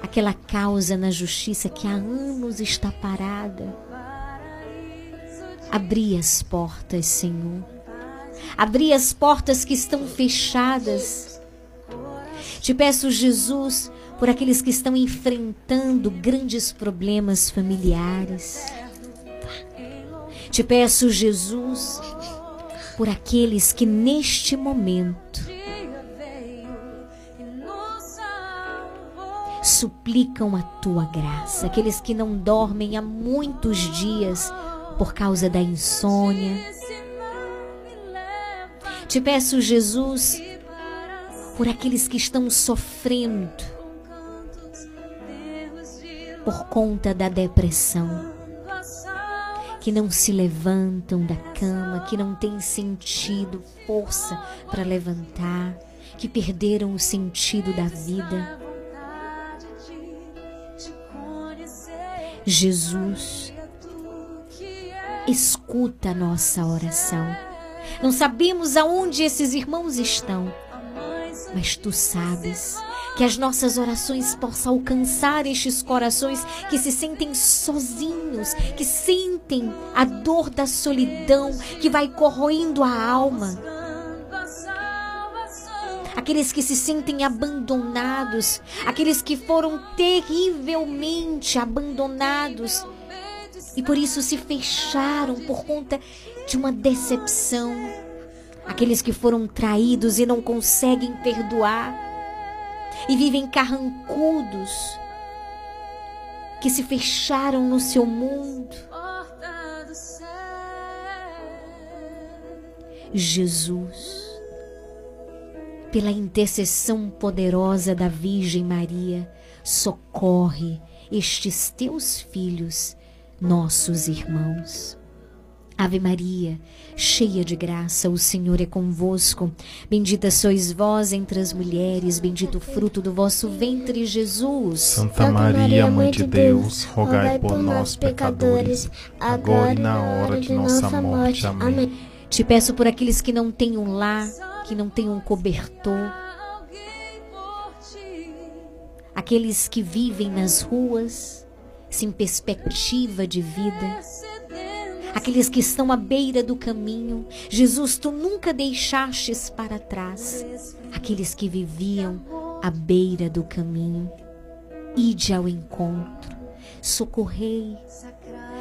aquela causa na justiça que há anos está parada. Abri as portas, Senhor. Abri as portas que estão fechadas. Te peço, Jesus, por aqueles que estão enfrentando grandes problemas familiares. Te peço, Jesus, por aqueles que neste momento suplicam a tua graça, aqueles que não dormem há muitos dias por causa da insônia. Te peço, Jesus, por aqueles que estão sofrendo por conta da depressão, que não se levantam da cama, que não têm sentido, força para levantar, que perderam o sentido da vida. Jesus, escuta a nossa oração. Não sabemos aonde esses irmãos estão, mas tu sabes que as nossas orações possam alcançar estes corações que se sentem sozinhos, que sentem a dor da solidão que vai corroendo a alma. Aqueles que se sentem abandonados, aqueles que foram terrivelmente abandonados. E por isso se fecharam por conta de uma decepção. Aqueles que foram traídos e não conseguem perdoar. E vivem carrancudos, que se fecharam no seu mundo. Jesus, pela intercessão poderosa da Virgem Maria, socorre estes teus filhos, nossos irmãos. Ave Maria, cheia de graça, o Senhor é convosco. Bendita sois vós entre as mulheres, bendito o fruto do vosso ventre, Jesus. Santa Maria, Mãe de Deus, rogai por nós, pecadores, agora e na hora de nossa morte. Amém. Te peço por aqueles que não têm um lar, que não têm um cobertor, aqueles que vivem nas ruas sem perspectiva de vida, aqueles que estão à beira do caminho. Jesus, tu nunca deixastes para trás aqueles que viviam à beira do caminho. Ide ao encontro, socorrei.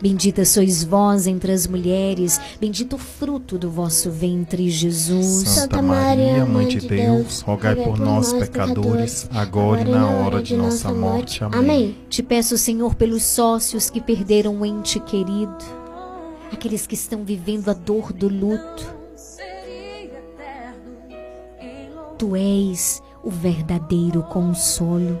Bendita sois vós entre as mulheres, bendito o fruto do vosso ventre, Jesus. Santa Maria, Mãe de Deus, rogai por nós, pecadores, agora e na hora de nossa morte. Amém. Te peço, Senhor, pelos sócios que perderam um ente querido, aqueles que estão vivendo a dor do luto. Tu és o verdadeiro consolo.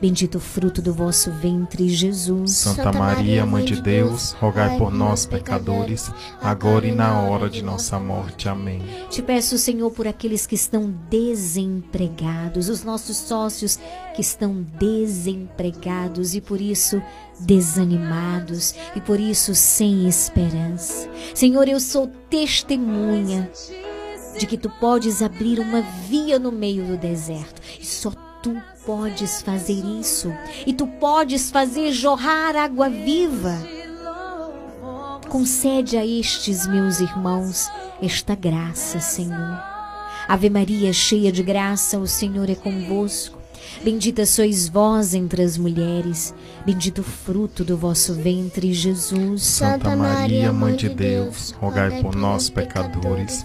bendito o fruto do vosso ventre, Jesus. Santa Maria, Mãe de Deus, rogai por nós, pecadores, agora e na hora de nossa morte. Amém. Te peço, Senhor, por aqueles que estão desempregados, os nossos sócios que estão desempregados e por isso desanimados e por isso sem esperança. Senhor, eu sou testemunha de que tu podes abrir uma via no meio do deserto e só tu podes fazer isso e tu podes fazer jorrar água viva. Concede a estes meus irmãos esta graça, Senhor. Ave Maria, cheia de graça, o Senhor é convosco. Bendita sois vós entre as mulheres, bendito o fruto do vosso ventre, Jesus. Santa Maria, Mãe de Deus, rogai por nós, pecadores,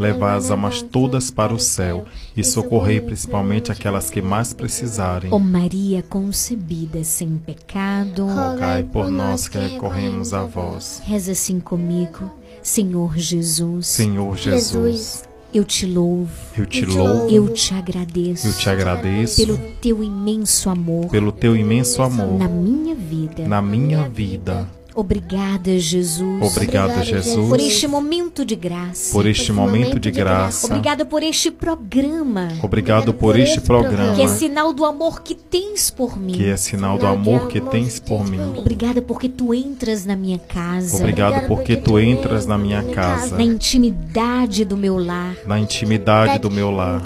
levai as almas todas para o céu e socorrei principalmente aquelas que mais precisarem. ó Maria concebida sem pecado, Rogai por nós que recorremos a vós. reza assim comigo, Senhor Jesus. Senhor Jesus, Eu te louvo. eu te louvo, Eu te agradeço. eu te agradeço pelo teu imenso amor pelo teu imenso amor na minha vida. na minha vida. Obrigada, Jesus. Obrigado, Jesus, Por este momento de graça. por este momento de graça. Obrigada por este programa. Obrigado por este programa, Que é sinal do amor que tens por mim. que é sinal do amor que tens por mim. Obrigada porque tu entras na minha casa. Obrigado porque tu entras na minha casa, Na intimidade do meu lar. na intimidade do meu lar.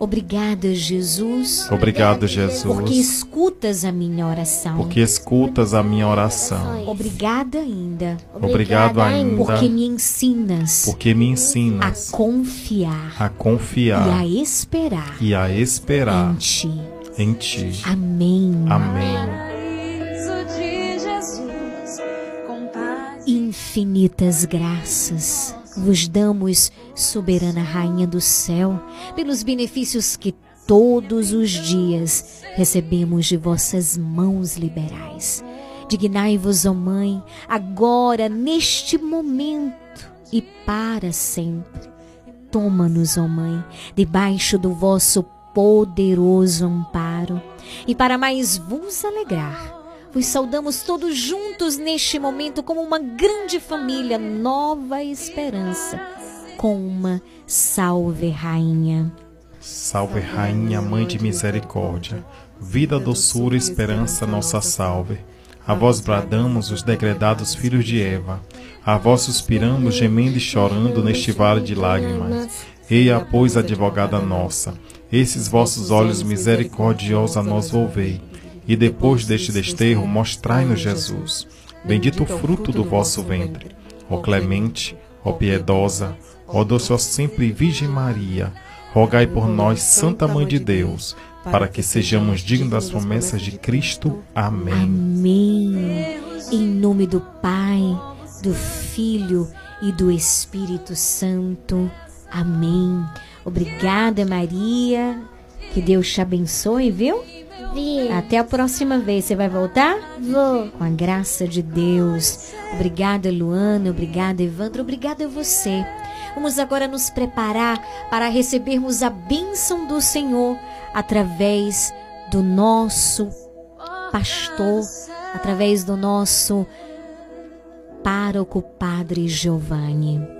Obrigada, Jesus. Obrigado, Porque Jesus, escutas a minha oração. porque escutas a minha oração. Obrigada ainda. Obrigado ainda, Porque me ensinas porque me a ensinas confiar a e a confiar esperar e a esperar em ti. em ti. Amém. Amém. Infinitas graças vos damos, soberana Rainha do céu, pelos benefícios que todos os dias recebemos de vossas mãos liberais. Dignai-vos, ó Mãe, agora, neste momento e para sempre. Toma-nos, ó Mãe, debaixo do vosso poderoso amparo. E para mais vos alegrar, vos saudamos todos juntos neste momento como uma grande família, nova esperança, com uma salve, Rainha. Salve, Rainha, Mãe de Misericórdia, vida, doçura e esperança, nossa salve. A vós bradamos os degredados filhos de Eva, a vós suspiramos, gemendo e chorando neste vale de lágrimas. Eia, pois, advogada nossa, esses vossos olhos misericordiosos a nós volvei, e depois deste desterro mostrai-nos Jesus. Bendito o fruto do vosso ventre. Ó clemente, ó piedosa, ó doce, ó sempre Virgem Maria, rogai por nós, Santa Mãe de Deus, para que sejamos dignos das promessas de Cristo. Amém. Amém. Em nome do Pai, do Filho e do Espírito Santo. Amém. Obrigada, Maria. Que Deus te abençoe, viu? Até a próxima vez. Você vai voltar? Vou. Com a graça de Deus. Obrigada, Luana. Obrigada, Evandro. Obrigada a você. Vamos agora nos preparar para recebermos a bênção do Senhor através do nosso pastor, através do nosso pároco Padre Giovanni.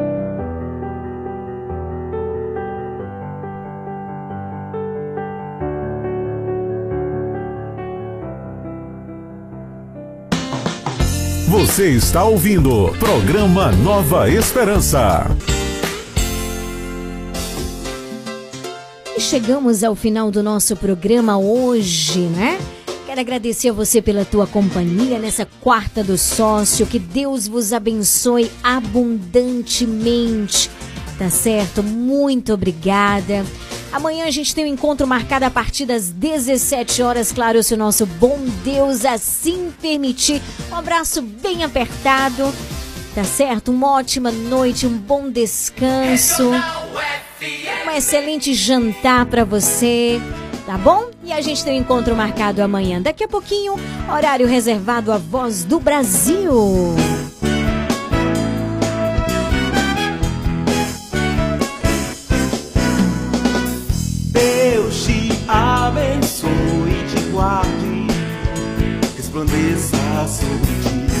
Você está ouvindo programa Nova Esperança. E chegamos ao final do nosso programa hoje, né? Quero agradecer a você pela tua companhia nessa quarta do sócio. Que Deus vos abençoe abundantemente. Tá certo? Muito obrigada. Amanhã a gente tem um encontro marcado a partir das 17 horas, claro, se o nosso bom Deus assim permitir. Um abraço bem apertado. Tá certo? Uma ótima noite, um bom descanso. Um excelente jantar para você, tá bom? E a gente tem um encontro marcado amanhã. Daqui a pouquinho, horário reservado à Voz do Brasil. Abençoe e te guarde, resplandeça sobre ti.